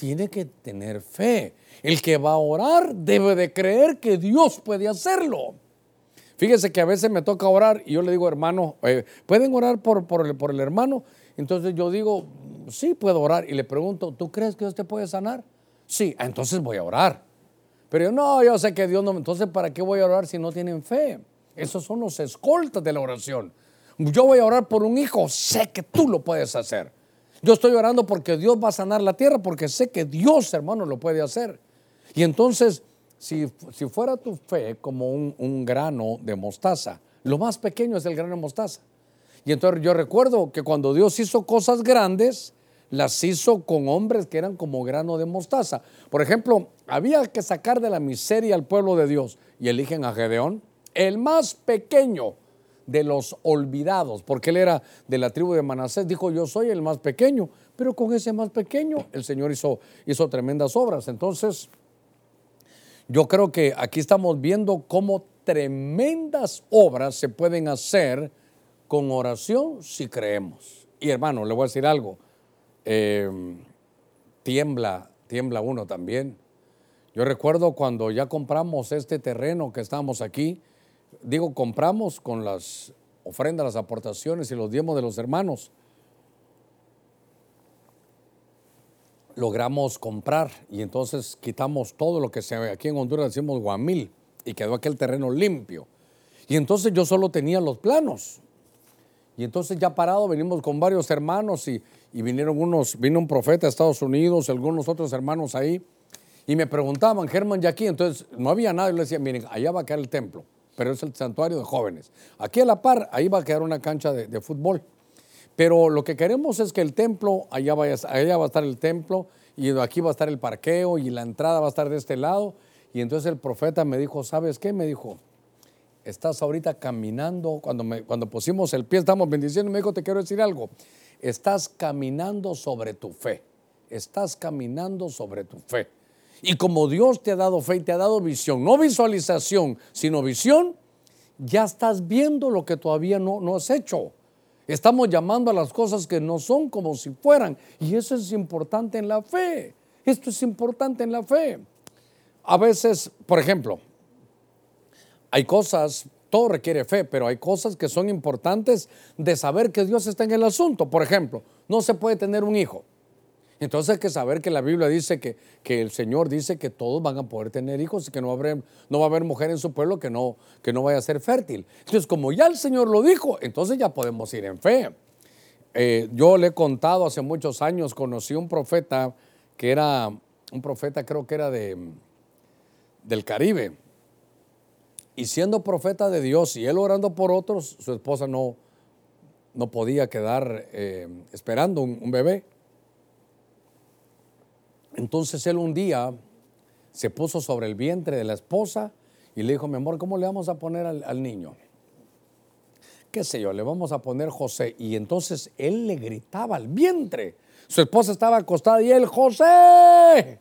tiene que tener fe. El que va a orar debe de creer que Dios puede hacerlo. Fíjese que a veces me toca orar y yo le digo, hermano, eh, ¿pueden orar por, por, el, por el hermano? Entonces yo digo, sí, puedo orar. Y le pregunto, ¿tú crees que Dios te puede sanar? Sí, ah, entonces voy a orar. Pero yo, no, yo sé que Dios no. Entonces, ¿para qué voy a orar si no tienen fe? Esos son los escoltas de la oración. Yo voy a orar por un hijo, sé que tú lo puedes hacer. Yo estoy orando porque Dios va a sanar la tierra, porque sé que Dios, hermano, lo puede hacer. Y entonces, si, fuera tu fe como un, un, grano de mostaza, lo más pequeño es el grano de mostaza. Y entonces yo recuerdo que cuando Dios hizo cosas grandes, las hizo con hombres que eran como grano de mostaza. Por ejemplo, había que sacar de la miseria al pueblo de Dios y eligen a Gedeón, el más pequeño de los olvidados, porque él era de la tribu de Manasés, dijo, yo soy el más pequeño, pero con ese más pequeño el Señor hizo, hizo tremendas obras. Entonces, yo creo que aquí estamos viendo cómo tremendas obras se pueden hacer con oración si creemos. Y hermano, le voy a decir algo, em, tiembla, tiembla uno también. Yo recuerdo cuando ya compramos este terreno que estamos aquí, digo, compramos con las ofrendas, las aportaciones y los diezmos de los hermanos. Logramos comprar y entonces quitamos todo lo que se. Aquí en Honduras decimos guamil y quedó aquel terreno limpio. Y entonces yo solo tenía los planos. Y entonces ya parado venimos con varios hermanos y, y vinieron unos, vino un profeta de Estados Unidos, algunos otros hermanos ahí, y me preguntaban, Germán, ¿ya aquí? Entonces no había nada, yo les decía, miren, allá va a quedar el templo pero es el santuario de jóvenes. Aquí a la par, ahí va a quedar una cancha de, fútbol. Pero lo que queremos es que el templo, allá, allá va a estar el templo, y aquí va a estar el parqueo, y la entrada va a estar de este lado. Y entonces el profeta me dijo, ¿sabes qué? Me dijo, estás ahorita caminando, cuando, cuando pusimos el pie, estamos bendiciendo, me dijo, te quiero decir algo, estás caminando sobre tu fe, estás caminando sobre tu fe. Y como Dios te ha dado fe y te ha dado visión, no visualización, sino visión, ya estás viendo lo que todavía no, no has hecho. Estamos llamando a las cosas que no son como si fueran. Y eso es importante en la fe. Esto es importante en la fe. A veces, por ejemplo, hay cosas, todo requiere fe, pero hay cosas que son importantes de saber que Dios está en el asunto. Por ejemplo, no se puede tener un hijo. Entonces hay que saber que la Biblia dice que, que, el Señor dice que todos van a poder tener hijos y que no va a haber, no va a haber mujer en su pueblo que no, que no vaya a ser fértil. Entonces, como ya el Señor lo dijo, entonces ya podemos ir en fe. Eh, yo le he contado hace muchos años, conocí un profeta que era, un profeta creo que era de, del Caribe. Y siendo profeta de Dios y él orando por otros, su esposa no, no podía quedar eh, esperando un bebé. Entonces él un día se puso sobre el vientre de la esposa y le dijo, mi amor, ¿cómo le vamos a poner al, niño? qué sé yo, le vamos a poner José. Y entonces él le gritaba al vientre. Su esposa estaba acostada y él, José,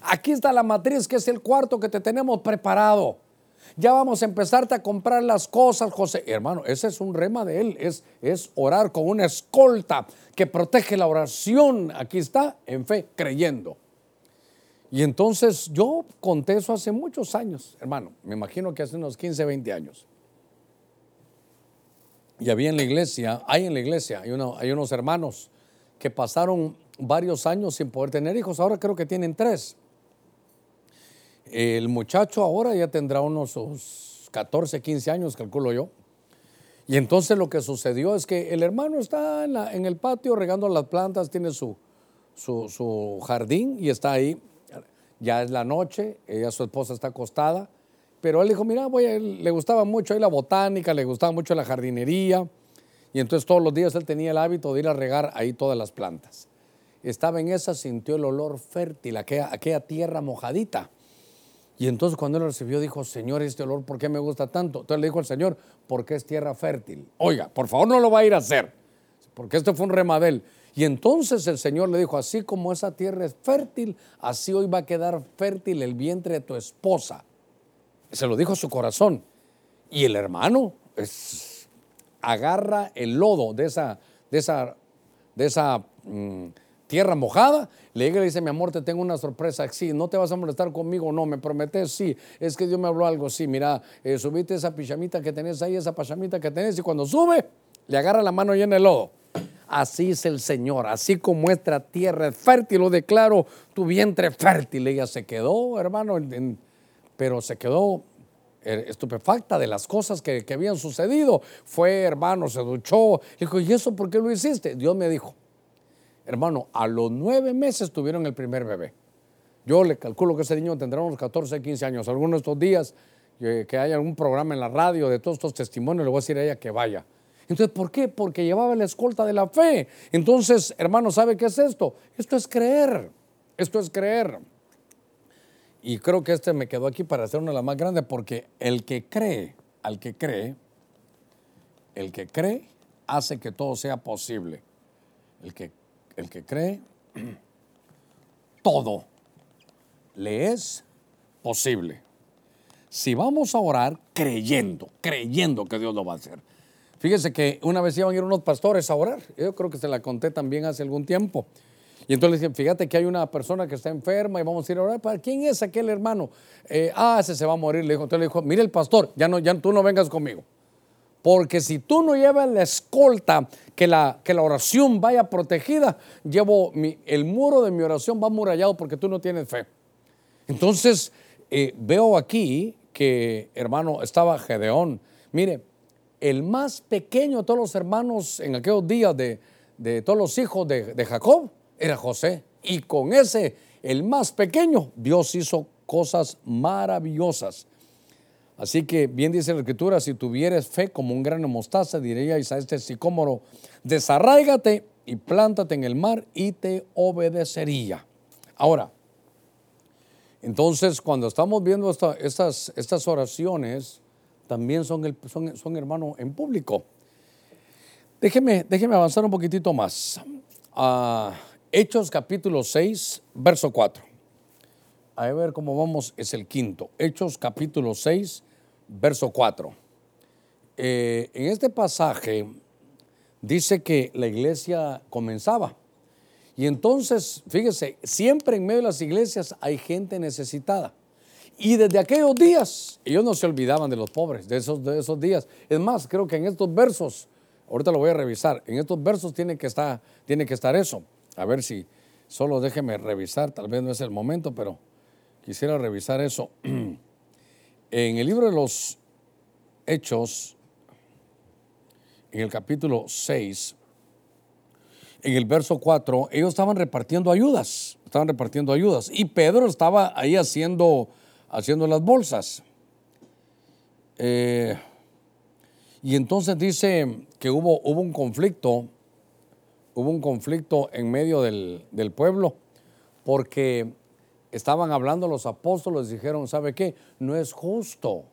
aquí está la matriz que es el cuarto que te tenemos preparado. Ya vamos a empezarte a comprar las cosas, José. Hermano, ese es un rema de él, es, es orar con una escolta que protege la oración. Aquí está, en fe, creyendo. Y entonces yo conté eso hace muchos años, hermano, me imagino que hace unos 15, 20 años. Y había en la iglesia, hay en la iglesia, hay, hay unos hermanos que pasaron varios años sin poder tener hijos, ahora creo que tienen tres. El muchacho ahora ya tendrá unos 14, 15 años, calculo yo. Y entonces lo que sucedió es que el hermano está en, el patio regando las plantas, tiene su, su, jardín y está ahí. Ya es la noche, ella, su esposa está acostada, pero él dijo, mira, voy le gustaba mucho ahí la botánica, le gustaba mucho la jardinería, y entonces todos los días él tenía el hábito de ir a regar ahí todas las plantas. Estaba en esa, sintió el olor fértil, aquella tierra mojadita. Y entonces cuando él recibió dijo, Señor, este olor, ¿por qué me gusta tanto? Entonces le dijo al Señor, porque es tierra fértil. Oiga, por favor no lo va a ir a hacer, porque esto fue un remadel. Y entonces el Señor le dijo, así como esa tierra es fértil, así hoy va a quedar fértil el vientre de tu esposa. Se lo dijo a su corazón. Y el hermano agarra el lodo de esa, de esa, de esa mm, tierra mojada, le llega y le dice, mi amor, te tengo una sorpresa. Sí, no te vas a molestar conmigo, no, me prometes, sí. Es que Dios me habló algo, sí. Mira, eh, subiste esa pijamita que tenés ahí, esa pijamita que tenés, y cuando sube, le agarra la mano llena de lodo. Así es el Señor, así como nuestra tierra es fértil, lo declaro, tu vientre fértil. Ella se quedó, hermano, pero se quedó eh, estupefacta de las cosas que, que, habían sucedido. Fue, hermano, se duchó. Dijo, ¿y eso por qué lo hiciste? Dios me dijo, hermano, a los nueve meses tuvieron el primer bebé. Yo le calculo que ese niño tendrá unos 14, 15 años. Algunos de estos días eh, que haya algún programa en la radio de todos estos testimonios, le voy a decir a ella que vaya. Entonces, ¿por qué? Porque llevaba la escolta de la fe. Entonces, hermano, ¿sabe qué es esto? Esto es creer. Esto es creer. Y creo que este me quedó aquí para hacer una de las más grandes, porque el que cree, al que cree, el que cree hace que todo sea posible. El que, el que cree, todo le es posible. Si vamos a orar creyendo, creyendo que Dios lo va a hacer, Fíjese que una vez iban a ir unos pastores a orar. Yo creo que se la conté también hace algún tiempo. Y entonces dije, fíjate que hay una persona que está enferma y vamos a ir a orar. ¿Para quién es aquel hermano? Eh, ah, ese se va a morir. Le dijo, entonces le dijo, mire el pastor, ya no, ya tú no vengas conmigo. Porque si tú no llevas la escolta, que la, que la oración vaya protegida, llevo el muro de mi oración va murallado porque tú no tienes fe. Entonces, eh, veo aquí que, hermano, estaba Gedeón. Mire, el más pequeño de todos los hermanos en aquellos días de, todos los hijos de, de, Jacob era José. Y con ese, el más pequeño, Dios hizo cosas maravillosas. Así que bien dice la escritura, si tuvieres fe como un grano mostaza, diríais a este sicómoro, desarráigate y plántate en el mar y te obedecería. Ahora, entonces cuando estamos viendo estas, estas oraciones, también son, el, son, son hermanos en público. Déjeme, déjeme avanzar un poquitito más. Ah, Hechos capítulo 6, verso 4. A ver cómo vamos, es el quinto. Hechos capítulo 6, verso 4. Eh, en este pasaje dice que la iglesia comenzaba. Y entonces, fíjese, siempre en medio de las iglesias hay gente necesitada. Y desde aquellos días, ellos no se olvidaban de los pobres, de esos, de esos días. Es más, creo que en estos versos, ahorita lo voy a revisar, en estos versos tiene que estar, tiene que estar eso. A ver si solo déjeme revisar, tal vez no es el momento, pero quisiera revisar eso. en el libro de los Hechos, en el capítulo 6, en el verso 4, ellos estaban repartiendo ayudas, estaban repartiendo ayudas. Y Pedro estaba ahí haciendo haciendo las bolsas. Eh, y entonces dice que hubo, hubo un conflicto, hubo un conflicto en medio del, del pueblo, porque estaban hablando los apóstoles, dijeron, ¿sabe qué? No es justo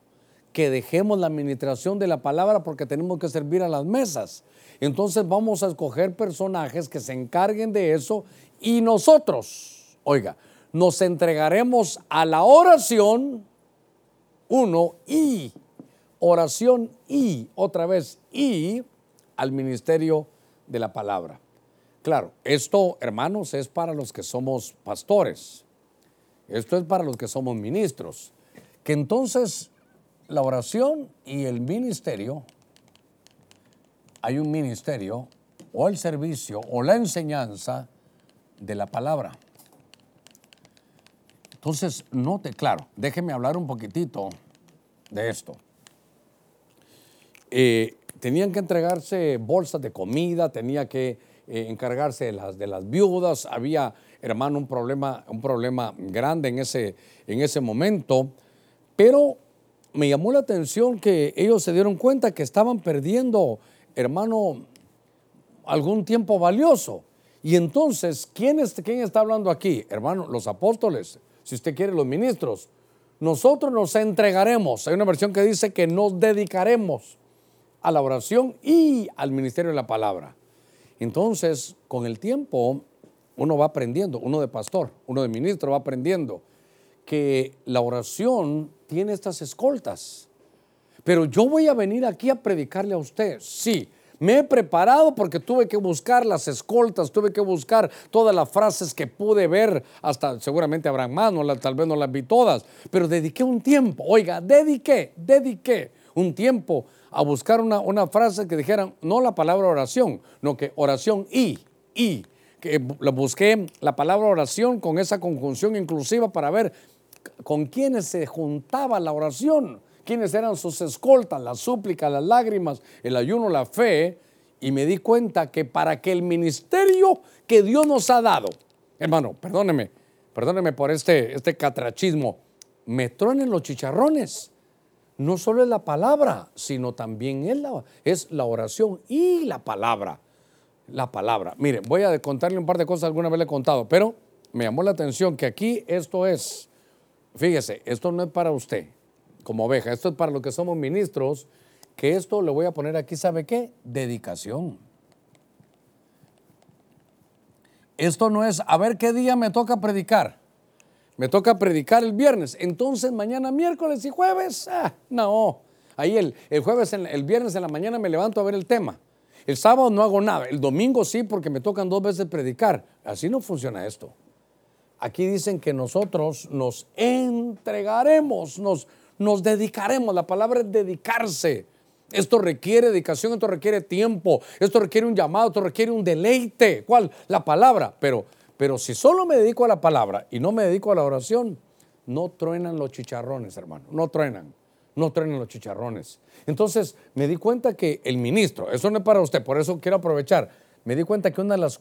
que dejemos la administración de la palabra porque tenemos que servir a las mesas. Entonces vamos a escoger personajes que se encarguen de eso y nosotros, oiga, nos entregaremos a la oración, uno, y oración y, otra vez, y al ministerio de la palabra. Claro, esto, hermanos, es para los que somos pastores. Esto es para los que somos ministros. Que entonces la oración y el ministerio, hay un ministerio o el servicio o la enseñanza de la palabra. Entonces, note, claro, déjeme hablar un poquitito de esto. Eh, tenían que entregarse bolsas de comida, tenía que eh, encargarse de las, de las viudas, había, hermano, un problema, un problema grande en ese, en ese momento, pero me llamó la atención que ellos se dieron cuenta que estaban perdiendo, hermano, algún tiempo valioso. Y entonces, ¿quién, es, ¿quién está hablando aquí? Hermano, los apóstoles si usted quiere, los ministros. Nosotros nos entregaremos. Hay una versión que dice que nos dedicaremos a la oración y al ministerio de la palabra. Entonces, con el tiempo, uno va aprendiendo, uno de pastor, uno de ministro va aprendiendo que la oración tiene estas escoltas. Pero yo voy a venir aquí a predicarle a usted, sí, Me he preparado porque tuve que buscar las escoltas, tuve que buscar todas las frases que pude ver, hasta seguramente habrán más, no tal vez no las vi todas, pero dediqué un tiempo, oiga, dediqué, dediqué un tiempo a buscar una, una frase que dijera no la palabra oración, no que oración y, y, que busqué la palabra oración con esa conjunción inclusiva para ver con quiénes se juntaba la oración quiénes eran sus escoltas, la súplica, las lágrimas, el ayuno, la fe, y me di cuenta que para que el ministerio que Dios nos ha dado, hermano, perdóneme, perdóneme por este, este catrachismo, me truenen los chicharrones. No solo es la palabra, sino también es la, es la oración y la palabra. La palabra. Mire, voy a contarle un par de cosas, alguna vez le he contado, pero me llamó la atención que aquí esto es, fíjese, esto no es para usted, como oveja. Esto es para los que somos ministros, que esto le voy a poner aquí, ¿sabe qué? Dedicación. Esto no es, a ver qué día me toca predicar. Me toca predicar el viernes. Entonces mañana miércoles y jueves, ah, no. Ahí el, el jueves, el viernes en la mañana me levanto a ver el tema. El sábado no hago nada. El domingo sí porque me tocan dos veces predicar. Así no funciona esto. Aquí dicen que nosotros nos entregaremos, nos, nos dedicaremos. La palabra es dedicarse. Esto requiere dedicación, esto requiere tiempo, esto requiere un llamado, esto requiere un deleite. ¿Cuál? La palabra. Pero, pero si solo me dedico a la palabra y no me dedico a la oración, no truenan los chicharrones, hermano. No truenan. No truenan los chicharrones. Entonces me di cuenta que el ministro, eso no es para usted, por eso quiero aprovechar. Me di cuenta que una de las,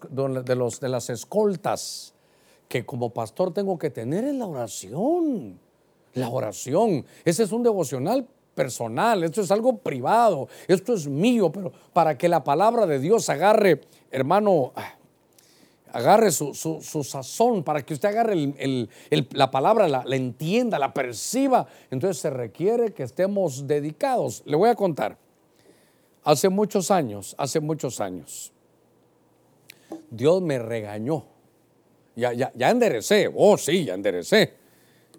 de, las escoltas que como pastor tengo que tener es la oración la oración. Ese es un devocional personal, esto es algo privado, esto es mío, pero para que la palabra de Dios agarre, hermano, agarre su, sazón, para que usted agarre la palabra, la, la entienda, la perciba, entonces se requiere que estemos dedicados. Le voy a contar, hace muchos años, hace muchos años, Dios me regañó. Ya, ya, ya enderecé, oh sí, ya enderecé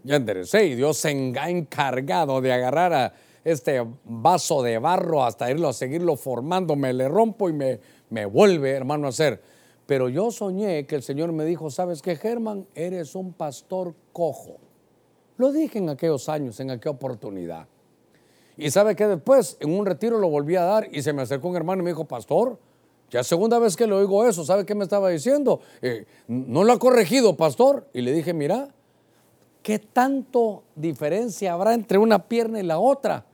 ya enderecé y Dios se ha encargado de agarrar a este vaso de barro hasta irlo a seguirlo formando. Me le rompo y me, me vuelve, hermano, a hacer. Pero yo soñé que el Señor me dijo, ¿sabes qué, Germán? Eres un pastor cojo. Lo dije en aquellos años, en aquella oportunidad. Y sabe que después, en un retiro lo volví a dar y se me acercó un hermano y me dijo, pastor, ya segunda vez que le oigo eso, ¿sabe qué me estaba diciendo? Eh, no lo ha corregido, pastor. Y le dije, mira, ¿Qué tanto diferencia habrá entre una pierna y la otra?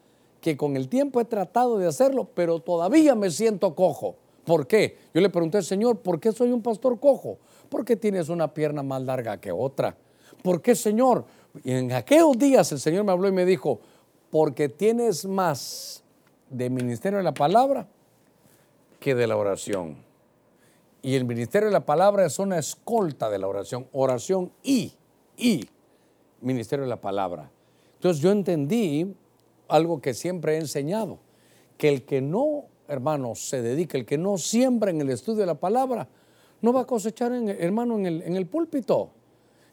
Que con el tiempo he tratado de hacerlo, pero todavía me siento cojo. ¿Por qué? Yo le pregunté al Señor, ¿por qué soy un pastor cojo? Porque tienes una pierna más larga que otra. ¿Por qué, Señor? Y en aquellos días el Señor me habló y me dijo, porque tienes más de ministerio de la palabra que de la oración. Y el ministerio de la palabra es una escolta de la oración, oración y, y ministerio de la palabra. Entonces yo entendí algo que siempre he enseñado, que el que no, hermano, se dedica, el que no siembra en el estudio de la palabra, no va a cosechar, en, hermano, en el, púlpito.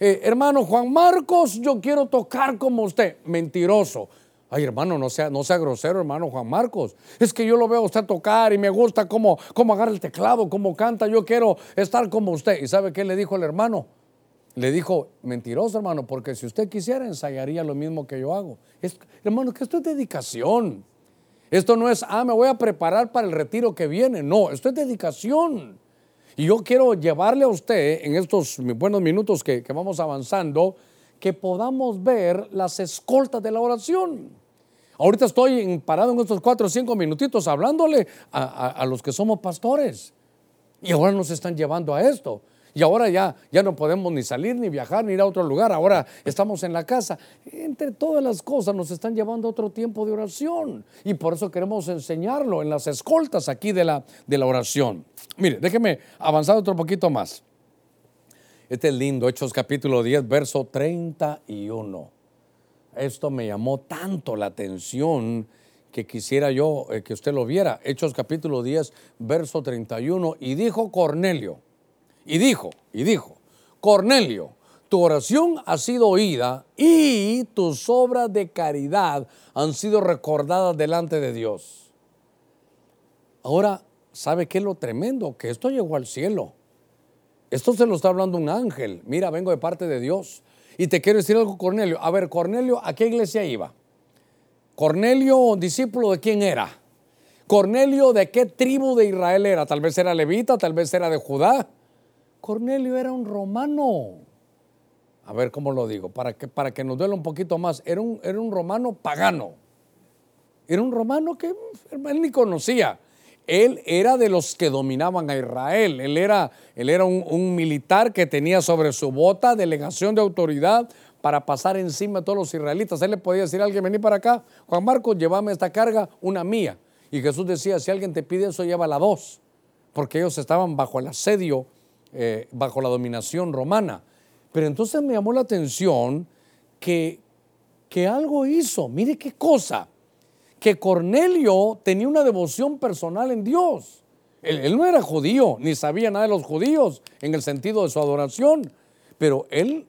Eh, hermano Juan Marcos, yo quiero tocar como usted. Mentiroso. Ay, hermano, no sea, no sea grosero, hermano Juan Marcos. Es que yo lo veo a usted tocar y me gusta cómo, cómo agarra el teclado, cómo canta. Yo quiero estar como usted. ¿Y sabe qué le dijo el hermano? Le dijo, mentiroso hermano, porque si usted quisiera ensayaría lo mismo que yo hago. hermano, que esto es dedicación. Esto no es, ah, me voy a preparar para el retiro que viene. No, esto es dedicación. Y yo quiero llevarle a usted en estos buenos minutos que, vamos avanzando, que podamos ver las escoltas de la oración. Ahorita estoy parado en estos cuatro o cinco minutitos hablándole a los que somos pastores. Y ahora nos están llevando a esto. Y ahora ya, ya no podemos ni salir, ni viajar, ni ir a otro lugar. Ahora estamos en la casa. Entre todas las cosas nos están llevando otro tiempo de oración. Y por eso queremos enseñarlo en las escoltas aquí de la, de la oración. Mire, déjeme avanzar otro poquito más. Este es lindo, Hechos capítulo 10, verso 31. Esto me llamó tanto la atención que quisiera yo eh, que usted lo viera. Hechos capítulo 10, verso 31. Y dijo Cornelio, y dijo, y dijo, Cornelio, tu oración ha sido oída y tus obras de caridad han sido recordadas delante de Dios. Ahora, ¿sabe qué es lo tremendo? Que esto llegó al cielo. Esto se lo está hablando un ángel. Mira, vengo de parte de Dios. Y te quiero decir algo, Cornelio. A ver, Cornelio, ¿a qué iglesia iba? Cornelio, discípulo de quién era? Cornelio, ¿de qué tribu de Israel era? Tal vez era levita, tal vez era de Judá. Cornelio era un romano. A ver cómo lo digo, para que, para que nos duela un poquito más. Era un, era un romano pagano. Era un romano que él ni conocía. Él era de los que dominaban a Israel. Él era, él era un, un militar que tenía sobre su bota delegación de autoridad para pasar encima de todos los israelitas. Él le podía decir a alguien, vení para acá, Juan Marcos, llévame esta carga, una mía. Y Jesús decía, si alguien te pide eso, llévala dos, porque ellos estaban bajo el asedio, eh, bajo la dominación romana. Pero entonces me llamó la atención que, que algo hizo, mire qué cosa, que Cornelio tenía una devoción personal en Dios. Él, no era judío, ni sabía nada de los judíos en el sentido de su adoración, pero él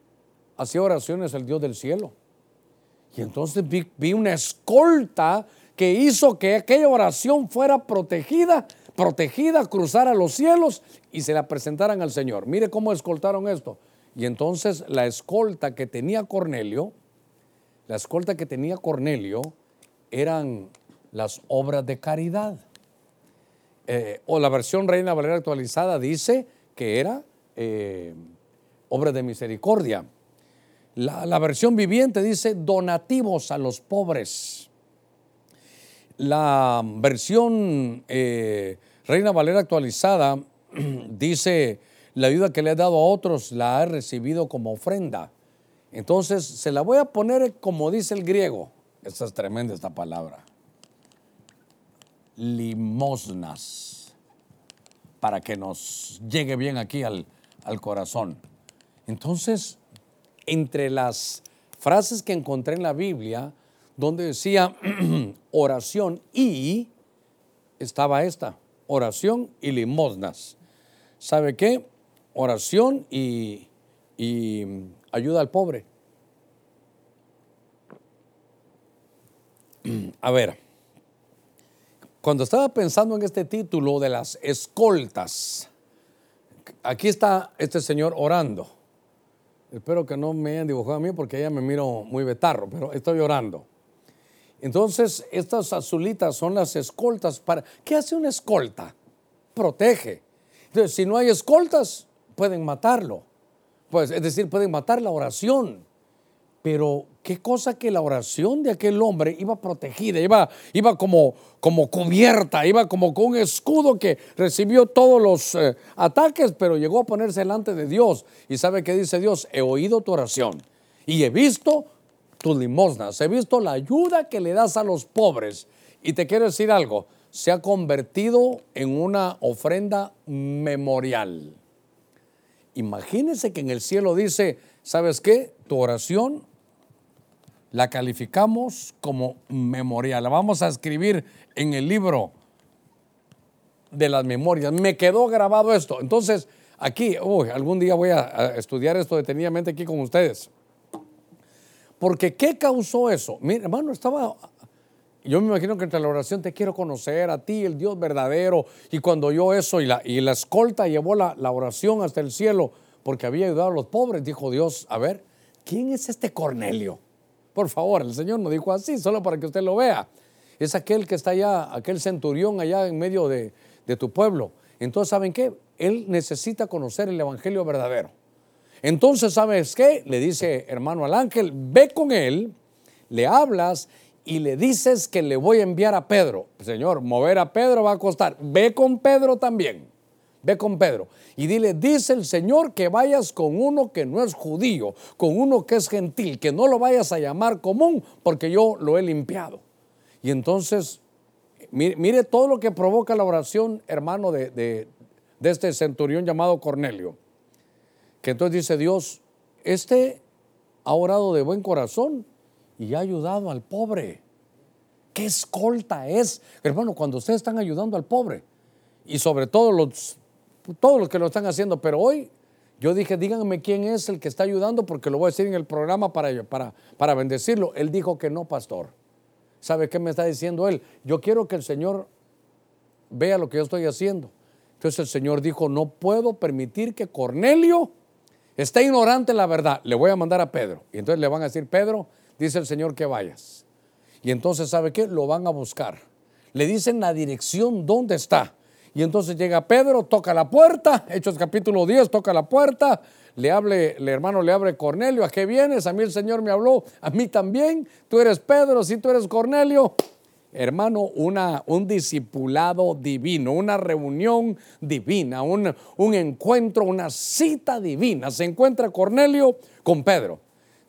hacía oraciones al Dios del cielo. Y entonces vi, una escolta que hizo que aquella oración fuera protegida, protegida, cruzara los cielos y se la presentaran al Señor. Mire cómo escoltaron esto. Y entonces la escolta que tenía Cornelio, la escolta que tenía Cornelio eran las obras de caridad. Eh, o la versión Reina Valera actualizada dice que era eh, obra de misericordia. La, versión viviente dice donativos a los pobres. La versión eh, Reina Valera actualizada dice la ayuda que le ha dado a otros la ha recibido como ofrenda. Entonces se la voy a poner como dice el griego. Esta es tremenda esta palabra. Limosnas. Para que nos llegue bien aquí al, al corazón. Entonces, entre las frases que encontré en la Biblia, donde decía oración y, estaba esta, oración y limosnas. ¿Sabe qué? Oración y, y ayuda al pobre. A ver, cuando estaba pensando en este título de las escoltas, aquí está este señor orando. Espero que no me hayan dibujado a mí porque ella me miro muy betarro, pero estoy orando. Entonces, estas azulitas son las escoltas para... ¿Qué hace una escolta? Protege. Entonces, si no hay escoltas, pueden matarlo. Pues, es decir, pueden matar la oración. Pero qué cosa que la oración de aquel hombre iba protegida, iba, iba como, como cubierta, iba como con un escudo que recibió todos los eh, ataques, pero llegó a ponerse delante de Dios. Y sabe qué dice Dios, he oído tu oración y he visto tus limosnas, he visto la ayuda que le das a los pobres. Y te quiero decir algo, se ha convertido en una ofrenda memorial. Imagínense que en el cielo dice, ¿sabes qué? Tu oración la calificamos como memorial. La vamos a escribir en el libro de las memorias. Me quedó grabado esto. Entonces, aquí, algún día voy a, estudiar esto detenidamente aquí con ustedes. Porque ¿qué causó eso? Mira, hermano, estaba... Yo me imagino que entre la oración te quiero conocer a ti, el Dios verdadero. Y cuando yo eso y la, y la escolta llevó la, la oración hasta el cielo porque había ayudado a los pobres, dijo Dios, a ver, ¿quién es este Cornelio? Por favor, el Señor no dijo así, solo para que usted lo vea. Es aquel que está allá, aquel centurión allá en medio de, de tu pueblo. Entonces, ¿saben qué? Él necesita conocer el Evangelio verdadero. Entonces, ¿sabes qué? Le dice hermano al ángel, ve con él, le hablas y le dices que le voy a enviar a Pedro. Señor, mover a Pedro va a costar. Ve con Pedro también. Ve con Pedro y dile, dice el Señor que vayas con uno que no es judío, con uno que es gentil, que no lo vayas a llamar común porque yo lo he limpiado. Y entonces, mire, todo lo que provoca la oración, hermano, de, de, de este centurión llamado Cornelio. Que entonces dice Dios, este ha orado de buen corazón y ha ayudado al pobre. ¿Qué escolta es? Hermano, cuando ustedes están ayudando al pobre y sobre todo los todos los que lo están haciendo, pero hoy yo dije, díganme quién es el que está ayudando porque lo voy a decir en el programa para, para, para bendecirlo. Él dijo que no, pastor. ¿Sabe qué me está diciendo él? Yo quiero que el Señor vea lo que yo estoy haciendo. Entonces el Señor dijo, no puedo permitir que Cornelio esté ignorante de la verdad. Le voy a mandar a Pedro. Y entonces le van a decir, Pedro, dice el Señor que vayas. Y entonces, ¿sabe qué? Lo van a buscar. Le dicen la dirección dónde está. Y entonces llega Pedro, toca la puerta, Hechos capítulo 10, toca la puerta, le hable, el hermano le abre Cornelio, ¿a qué vienes? A mí el Señor me habló, a mí también, tú eres Pedro, si tú eres Cornelio. Hermano, una, un discipulado divino, una reunión divina, un, un encuentro, una cita divina. Se encuentra Cornelio con Pedro.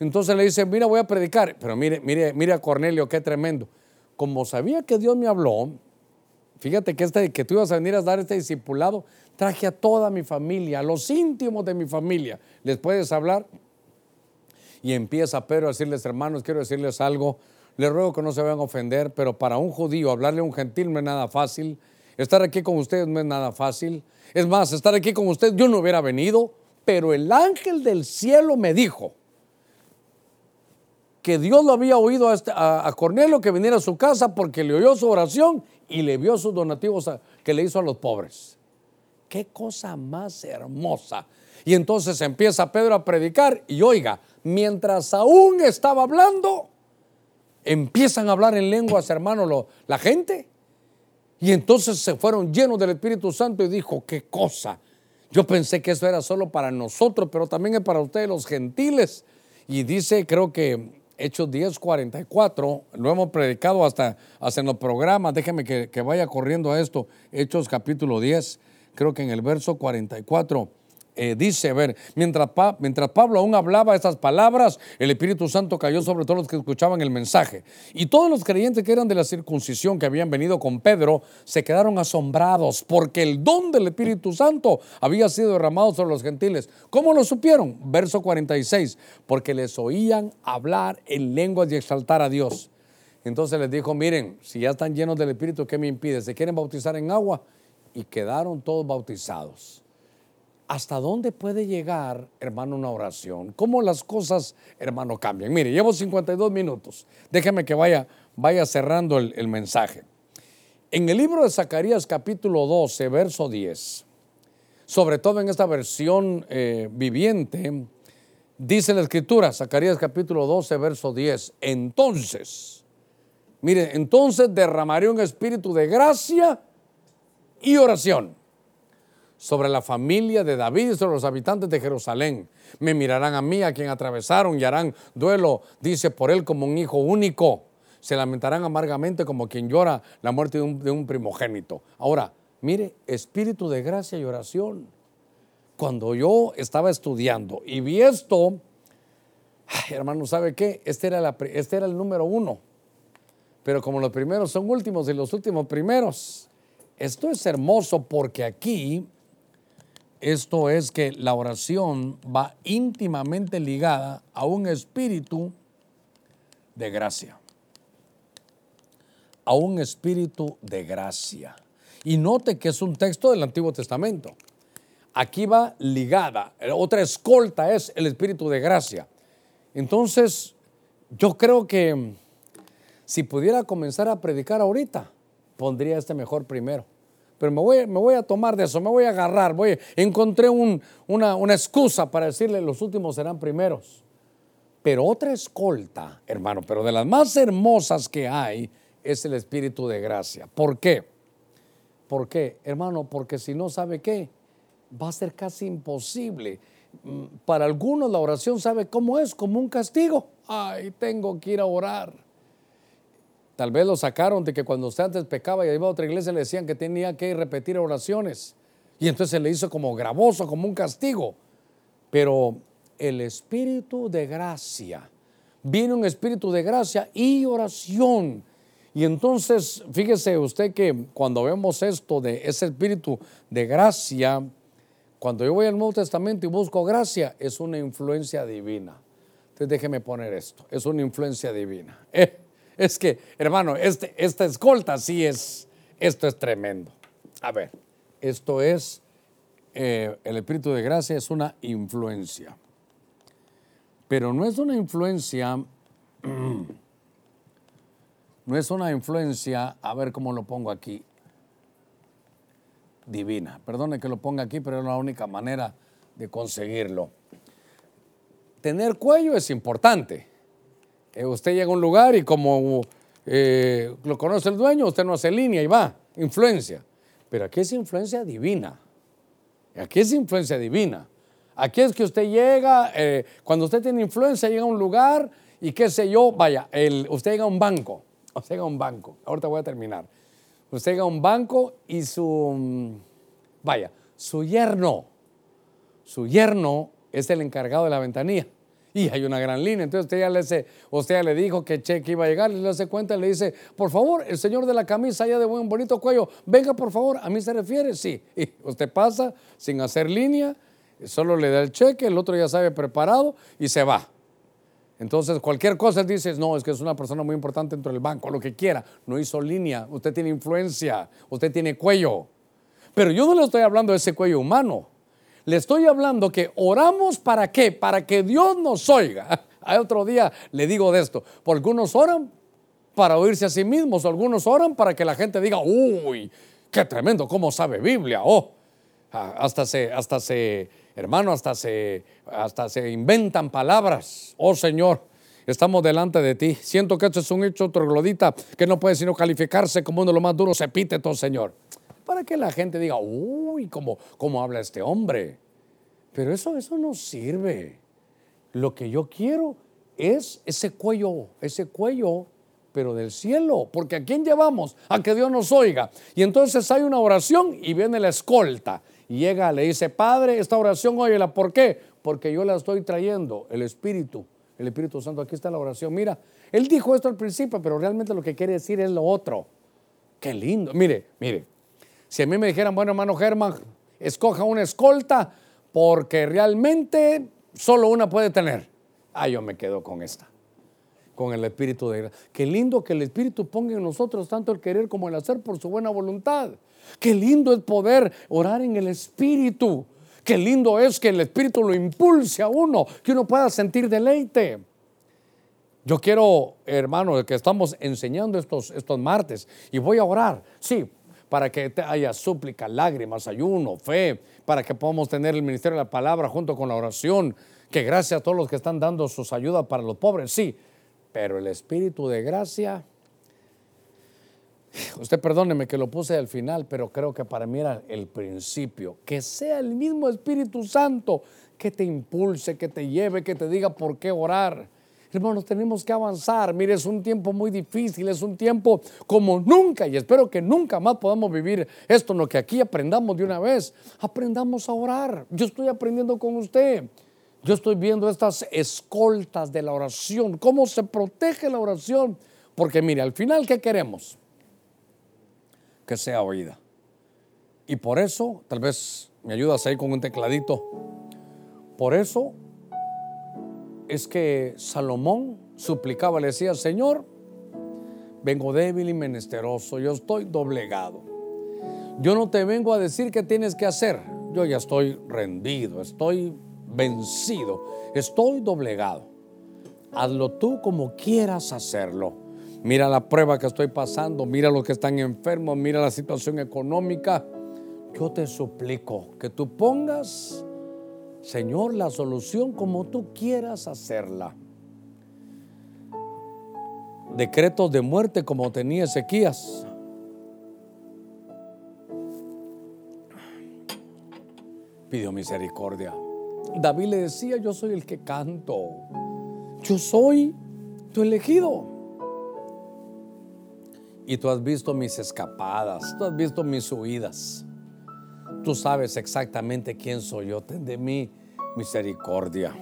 Entonces le dice, mira, voy a predicar. Pero mire, mire, mire a Cornelio, qué tremendo. Como sabía que Dios me habló, fíjate que, este, que tú ibas a venir a dar este discipulado, traje a toda mi familia, a los íntimos de mi familia. ¿Les puedes hablar? Y empieza Pedro a decirles, hermanos, quiero decirles algo. Les ruego que no se vayan a ofender, pero para un judío hablarle a un gentil no es nada fácil. Estar aquí con ustedes no es nada fácil. Es más, estar aquí con ustedes yo no hubiera venido, pero el ángel del cielo me dijo, que Dios lo había oído este, a, Cornelio que viniera a su casa porque le oyó su oración y le vio sus donativos que le hizo a los pobres. Qué cosa más hermosa. Y entonces empieza Pedro a predicar y oiga, mientras aún estaba hablando, empiezan a hablar en lenguas, hermano, la gente. Y entonces se fueron llenos del Espíritu Santo y dijo, qué cosa. Yo pensé que eso era solo para nosotros, pero también es para ustedes los gentiles. Y dice, creo que Hechos 10, 44, lo hemos predicado hasta, en los programas, déjeme que, que vaya corriendo a esto, Hechos capítulo 10, creo que en el verso 44 eh, dice, a ver, mientras, mientras Pablo aún hablaba estas palabras, el Espíritu Santo cayó sobre todos los que escuchaban el mensaje. Y todos los creyentes que eran de la circuncisión que habían venido con Pedro se quedaron asombrados porque el don del Espíritu Santo había sido derramado sobre los gentiles. ¿Cómo lo supieron? Verso 46, porque les oían hablar en lenguas y exaltar a Dios. Entonces les dijo, miren, si ya están llenos del Espíritu, ¿qué me impide? ¿Se quieren bautizar en agua? Y quedaron todos bautizados. ¿Hasta dónde puede llegar, hermano, una oración? ¿Cómo las cosas, hermano, cambian? Mire, llevo 52 minutos. Déjeme que vaya, vaya cerrando el, mensaje. En el libro de Zacarías capítulo 12, verso 10, sobre todo en esta versión eh, viviente, dice la escritura, Zacarías capítulo 12, verso 10, entonces, mire, entonces derramaré un espíritu de gracia y oración sobre la familia de David y sobre los habitantes de Jerusalén. Me mirarán a mí, a quien atravesaron, y harán duelo, dice, por él como un hijo único. Se lamentarán amargamente como quien llora la muerte de un, primogénito. Ahora, mire, espíritu de gracia y oración. Cuando yo estaba estudiando y vi esto, hermano, ¿sabe qué? Este era, este era el número uno. Pero como los primeros son últimos y los últimos primeros, esto es hermoso porque aquí esto es que la oración va íntimamente ligada a un espíritu de gracia. A un espíritu de gracia. Y note que es un texto del Antiguo Testamento. Aquí va ligada. Otra escolta es el espíritu de gracia. Entonces, yo creo que si pudiera comenzar a predicar ahorita, pondría este mejor primero pero me voy, me voy a tomar de eso, me voy a agarrar, voy, encontré una, una excusa para decirle los últimos serán primeros. Pero otra escolta, hermano, pero de las más hermosas que hay, es el espíritu de gracia. ¿Por qué? ¿Por qué? Hermano, porque si no sabe qué, va a ser casi imposible. Mm, para algunos la oración sabe cómo es, como un castigo. Ay, tengo que ir a orar. Tal vez lo sacaron de que cuando usted antes pecaba y iba a otra iglesia le decían que tenía que repetir oraciones. Y entonces se le hizo como gravoso, como un castigo. Pero el espíritu de gracia, viene un espíritu de gracia y oración. Y entonces, fíjese usted que cuando vemos esto de ese espíritu de gracia, cuando yo voy al Nuevo Testamento y busco gracia, es una influencia divina. Entonces déjeme poner esto, es una influencia divina. Eh, es que, hermano, este, esta escolta sí es, esto es tremendo. A ver, esto es, eh, el Espíritu de Gracia es una influencia. Pero no es una influencia, no es una influencia, a ver cómo lo pongo aquí. divina. Perdone que lo ponga aquí, pero es la única manera de conseguirlo. Tener cuello es importante. Eh, usted llega a un lugar y como eh, lo conoce el dueño, usted no hace línea y va, influencia. Pero aquí es influencia divina. Aquí es influencia divina. Aquí es que usted llega, eh, cuando usted tiene influencia, llega a un lugar y qué sé yo, vaya, el, usted llega a un banco, usted llega a un banco, ahorita voy a terminar. Usted llega a un banco y su, vaya, su yerno, su yerno es el encargado de la ventanilla. Y hay una gran línea. Entonces usted ya le, dice, usted ya le dijo que cheque iba a llegar, le hace cuenta, le dice, por favor, el señor de la camisa allá de buen bonito cuello, venga por favor, ¿a mí se refiere? Sí. Y usted pasa sin hacer línea, solo le da el cheque, el otro ya sabe preparado y se va. Entonces, cualquier cosa dice, no, es que es una persona muy importante dentro del banco, lo que quiera. No hizo línea, usted tiene influencia, usted tiene cuello. Pero yo no le estoy hablando de ese cuello humano. Le estoy hablando que oramos para qué? Para que Dios nos oiga. Hay otro día le digo de esto. Por algunos oran para oírse a sí mismos, algunos oran para que la gente diga, uy, qué tremendo, cómo sabe Biblia. Oh, hasta se, hasta se, hermano, hasta se, hasta se inventan palabras. Oh Señor, estamos delante de ti. Siento que esto es un hecho troglodita que no puede sino calificarse como uno de los más duros epítetos, Señor para que la gente diga, uy, ¿cómo, cómo habla este hombre? Pero eso, eso no sirve. Lo que yo quiero es ese cuello, ese cuello, pero del cielo. Porque ¿a quién llevamos? A que Dios nos oiga. Y entonces hay una oración y viene la escolta. Y llega, le dice, Padre, esta oración, óyela. ¿Por qué? Porque yo la estoy trayendo, el Espíritu, el Espíritu Santo. Aquí está la oración. Mira, él dijo esto al principio, pero realmente lo que quiere decir es lo otro. Qué lindo. Mire, mire, si a mí me dijeran, bueno, hermano Germán, escoja una escolta porque realmente solo una puede tener. Ah, yo me quedo con esta, con el Espíritu de. Qué lindo que el Espíritu ponga en nosotros tanto el querer como el hacer por su buena voluntad. Qué lindo es poder orar en el Espíritu. Qué lindo es que el Espíritu lo impulse a uno, que uno pueda sentir deleite. Yo quiero, hermano, que estamos enseñando estos, estos martes y voy a orar. Sí, para que haya súplica, lágrimas, ayuno, fe, para que podamos tener el ministerio de la palabra junto con la oración, que gracias a todos los que están dando sus ayudas para los pobres, sí, pero el espíritu de gracia, usted perdóneme que lo puse al final, pero creo que para mí era el principio, que sea el mismo Espíritu Santo que te impulse, que te lleve, que te diga por qué orar Hermanos, tenemos que avanzar. Mire, es un tiempo muy difícil, es un tiempo como nunca y espero que nunca más podamos vivir esto, lo que aquí aprendamos de una vez. Aprendamos a orar. Yo estoy aprendiendo con usted. Yo estoy viendo estas escoltas de la oración, cómo se protege la oración. Porque mire, al final, ¿qué queremos? Que sea oída. Y por eso, tal vez me ayudas ahí con un tecladito. Por eso es que Salomón suplicaba, le decía, Señor, vengo débil y menesteroso, yo estoy doblegado. Yo no te vengo a decir qué tienes que hacer, yo ya estoy rendido, estoy vencido, estoy doblegado. Hazlo tú como quieras hacerlo. Mira la prueba que estoy pasando, mira los que están enfermos, mira la situación económica. Yo te suplico que tú pongas Señor, la solución como tú quieras hacerla. Decretos de muerte como tenía Ezequías. Pidió misericordia. David le decía, yo soy el que canto. Yo soy tu elegido. Y tú has visto mis escapadas, tú has visto mis huidas. Tú sabes exactamente quién soy yo. Ten de mí misericordia.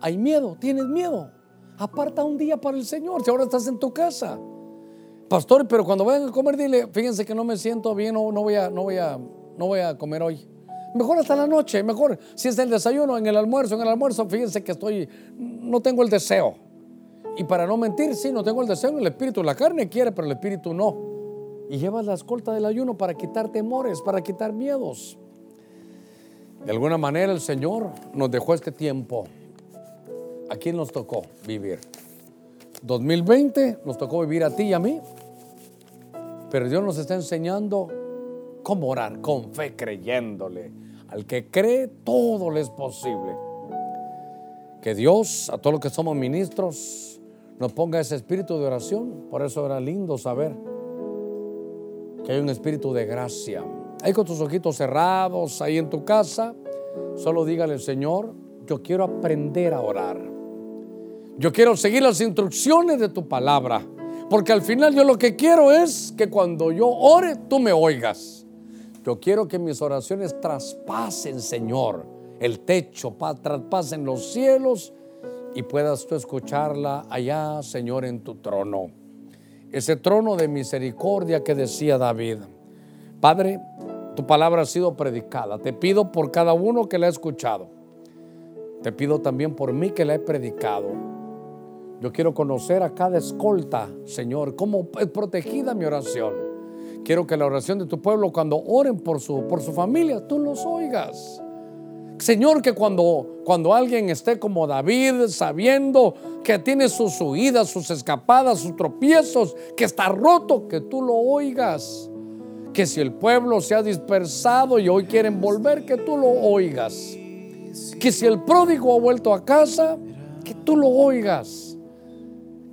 Hay miedo, tienes miedo. Aparta un día para el Señor si ahora estás en tu casa. Pastor, pero cuando vayan a comer, dile, fíjense que no me siento bien o no voy a, no voy a, no voy a comer hoy. Mejor hasta la noche, mejor si es el desayuno, en el almuerzo, en el almuerzo, fíjense que estoy, no tengo el deseo. Y para no mentir, sí, no tengo el deseo el espíritu. La carne quiere, pero el espíritu no y llevas la escolta del ayuno para quitar temores, para quitar miedos. De alguna manera el Señor nos dejó este tiempo. ¿A quién nos tocó vivir? 2020 nos tocó vivir a ti y a mí. Pero Dios nos está enseñando ¿Cómo orar? Con fe creyéndole. Al que cree, todo le es posible. Que Dios, a todos los que somos ministros, nos ponga ese espíritu de oración. Por eso era lindo saber que hay un espíritu de gracia. Ahí con tus ojitos cerrados, ahí en tu casa, solo dígale, Señor, yo quiero aprender a orar. Yo quiero seguir las instrucciones de tu palabra. Porque al final yo lo que quiero es que cuando yo ore, tú me oigas. Yo quiero que mis oraciones traspasen, Señor, el techo, traspasen los cielos y puedas tú escucharla allá, Señor, en tu trono. Ese trono de misericordia que decía David. Padre, tu palabra ha sido predicada. Te pido por cada uno que la ha escuchado. Te pido también por mí que la he predicado. Yo quiero conocer a cada escolta, Señor, cómo es protegida mi oración. Quiero que la oración de tu pueblo, cuando oren por su, por su familia, tú los oigas. Señor, que cuando, cuando alguien esté como David, sabiendo que tiene sus huidas, sus escapadas, sus tropiezos, que está roto, que tú lo oigas. Que si el pueblo se ha dispersado y hoy quieren volver, que tú lo oigas. Que si el pródigo ha vuelto a casa, que tú lo oigas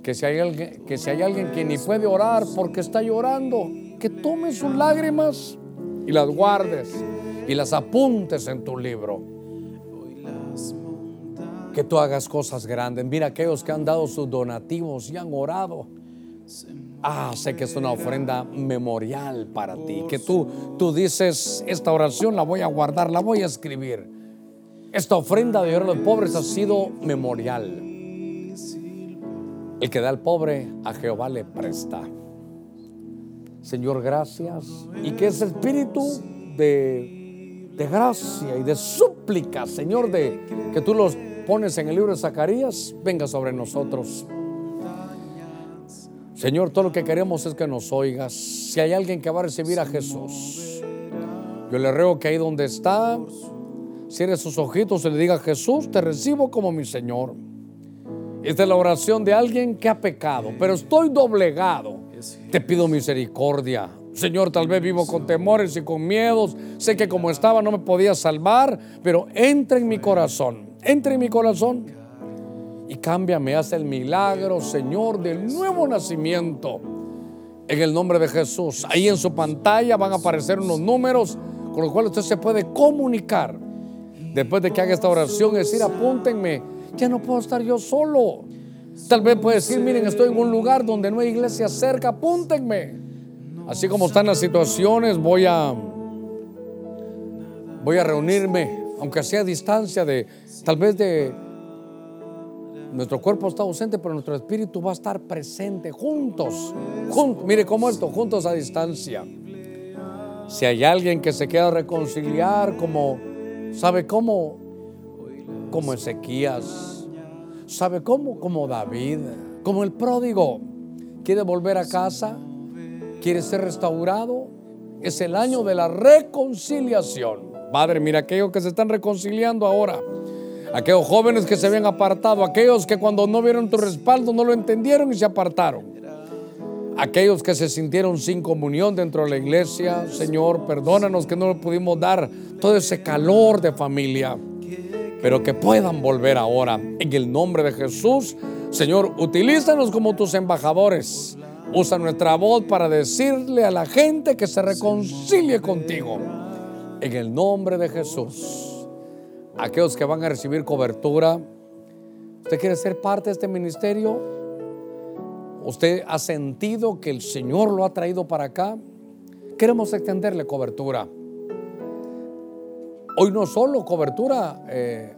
que si, hay alguien, que si hay alguien que ni puede orar porque está llorando, que tome sus lágrimas y las guardes y las apuntes en tu libro. Que tú hagas cosas grandes. Mira aquellos que han dado sus donativos y han orado. Ah, sé que es una ofrenda memorial para ti. Que tú, tú dices, esta oración la voy a guardar, la voy a escribir. Esta ofrenda de oro a los pobres ha sido memorial. El que da al pobre, a Jehová le presta. Señor, gracias. Y que ese espíritu de, de gracia y de súplica, Señor, de que tú los pones en el libro de Zacarías, venga sobre nosotros. Señor, todo lo que queremos es que nos oigas. Si hay alguien que va a recibir a Jesús, yo le ruego que ahí donde está, cierre sus ojitos y le diga, Jesús, te recibo como mi Señor. Esta es la oración de alguien que ha pecado, pero estoy doblegado. Te pido misericordia. Señor, tal vez vivo con temores y con miedos. Sé que como estaba no me podía salvar, pero entra en mi corazón. Entra en mi corazón y cámbiame. Haz el milagro, Señor, del nuevo nacimiento. En el nombre de Jesús. Ahí en su pantalla van a aparecer unos números con los cuales usted se puede comunicar. Después de que haga esta oración, es decir, apúntenme ya no puedo estar yo solo. Tal vez puede decir, miren, estoy en un lugar donde no hay iglesia cerca, apúntenme. Así como están las situaciones, voy a voy a reunirme, aunque sea a distancia de tal vez de nuestro cuerpo está ausente, pero nuestro espíritu va a estar presente juntos. mire cómo esto, juntos a distancia. Si hay alguien que se quiera reconciliar como sabe cómo como Ezequías. ¿Sabe cómo? Como David, como el pródigo. ¿Quiere volver a casa? ¿Quiere ser restaurado? Es el año de la reconciliación. Padre, mira aquellos que se están reconciliando ahora. Aquellos jóvenes que se habían apartado. Aquellos que cuando no vieron tu respaldo no lo entendieron y se apartaron. Aquellos que se sintieron sin comunión dentro de la iglesia. Señor, perdónanos que no le pudimos dar todo ese calor de familia pero que puedan volver ahora. En el nombre de Jesús, Señor, utilízanos como tus embajadores. Usa nuestra voz para decirle a la gente que se reconcilie contigo. En el nombre de Jesús. Aquellos que van a recibir cobertura, ¿usted quiere ser parte de este ministerio? ¿Usted ha sentido que el Señor lo ha traído para acá? Queremos extenderle cobertura. Hoy no solo cobertura eh,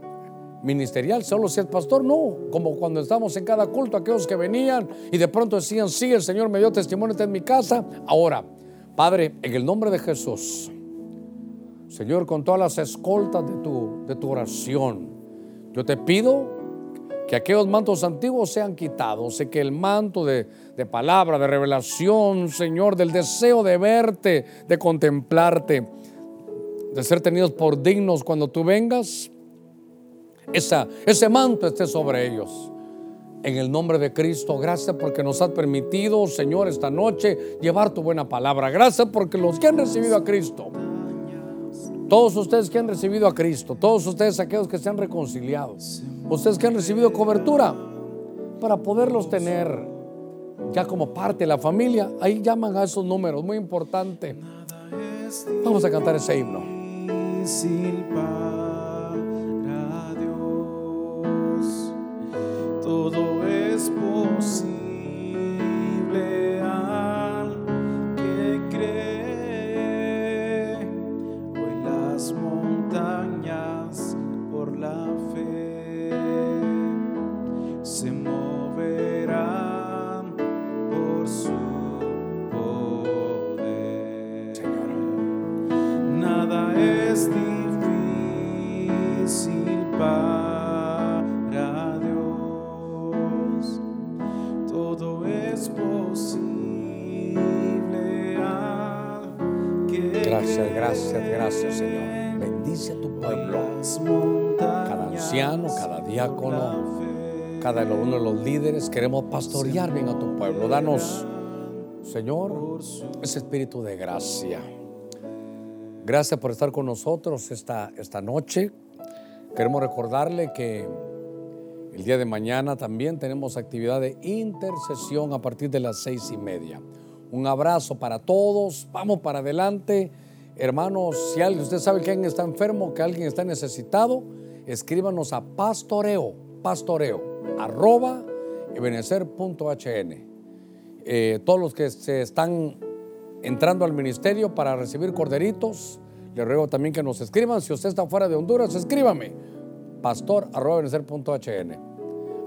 ministerial, solo si es pastor, no, como cuando estamos en cada culto, aquellos que venían y de pronto decían, sí, el Señor me dio testimonio, en mi casa. Ahora, Padre, en el nombre de Jesús, Señor, con todas las escoltas de tu, de tu oración, yo te pido que aquellos mantos antiguos sean quitados, sé que el manto de, de palabra, de revelación, Señor, del deseo de verte, de contemplarte, de ser tenidos por dignos cuando tú vengas, esa, ese manto esté sobre ellos. En el nombre de Cristo, gracias porque nos has permitido, Señor, esta noche llevar tu buena palabra. Gracias porque los que han recibido a Cristo, todos ustedes que han recibido a Cristo, todos ustedes aquellos que se han reconciliado, ustedes que han recibido cobertura para poderlos tener ya como parte de la familia, ahí llaman a esos números, muy importante. Vamos a cantar ese himno. Pueblo. Cada anciano, cada diácono, cada uno de los líderes. Queremos pastorear bien a tu pueblo. Danos, Señor, ese espíritu de gracia. Gracias por estar con nosotros esta, esta noche. Queremos recordarle que el día de mañana también tenemos actividad de intercesión a partir de las seis y media. Un abrazo para todos. Vamos para adelante. Hermanos, si alguien, usted sabe que alguien está enfermo, que alguien está necesitado, escríbanos a pastoreo, pastoreo, arroba ebenecer.hn. Eh, todos los que se están entrando al ministerio para recibir corderitos, le ruego también que nos escriban. Si usted está fuera de Honduras, escríbame, pastor arroba ebenecer.hn.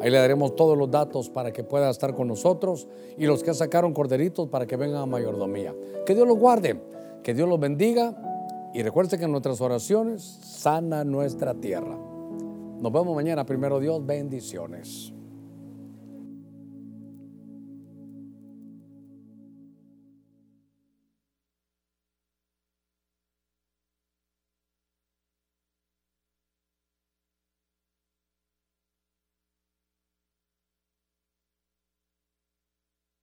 Ahí le daremos todos los datos para que pueda estar con nosotros y los que sacaron corderitos para que vengan a mayordomía. Que Dios los guarde, que Dios los bendiga y recuerde que en nuestras oraciones sana nuestra tierra. Nos vemos mañana, primero Dios, bendiciones.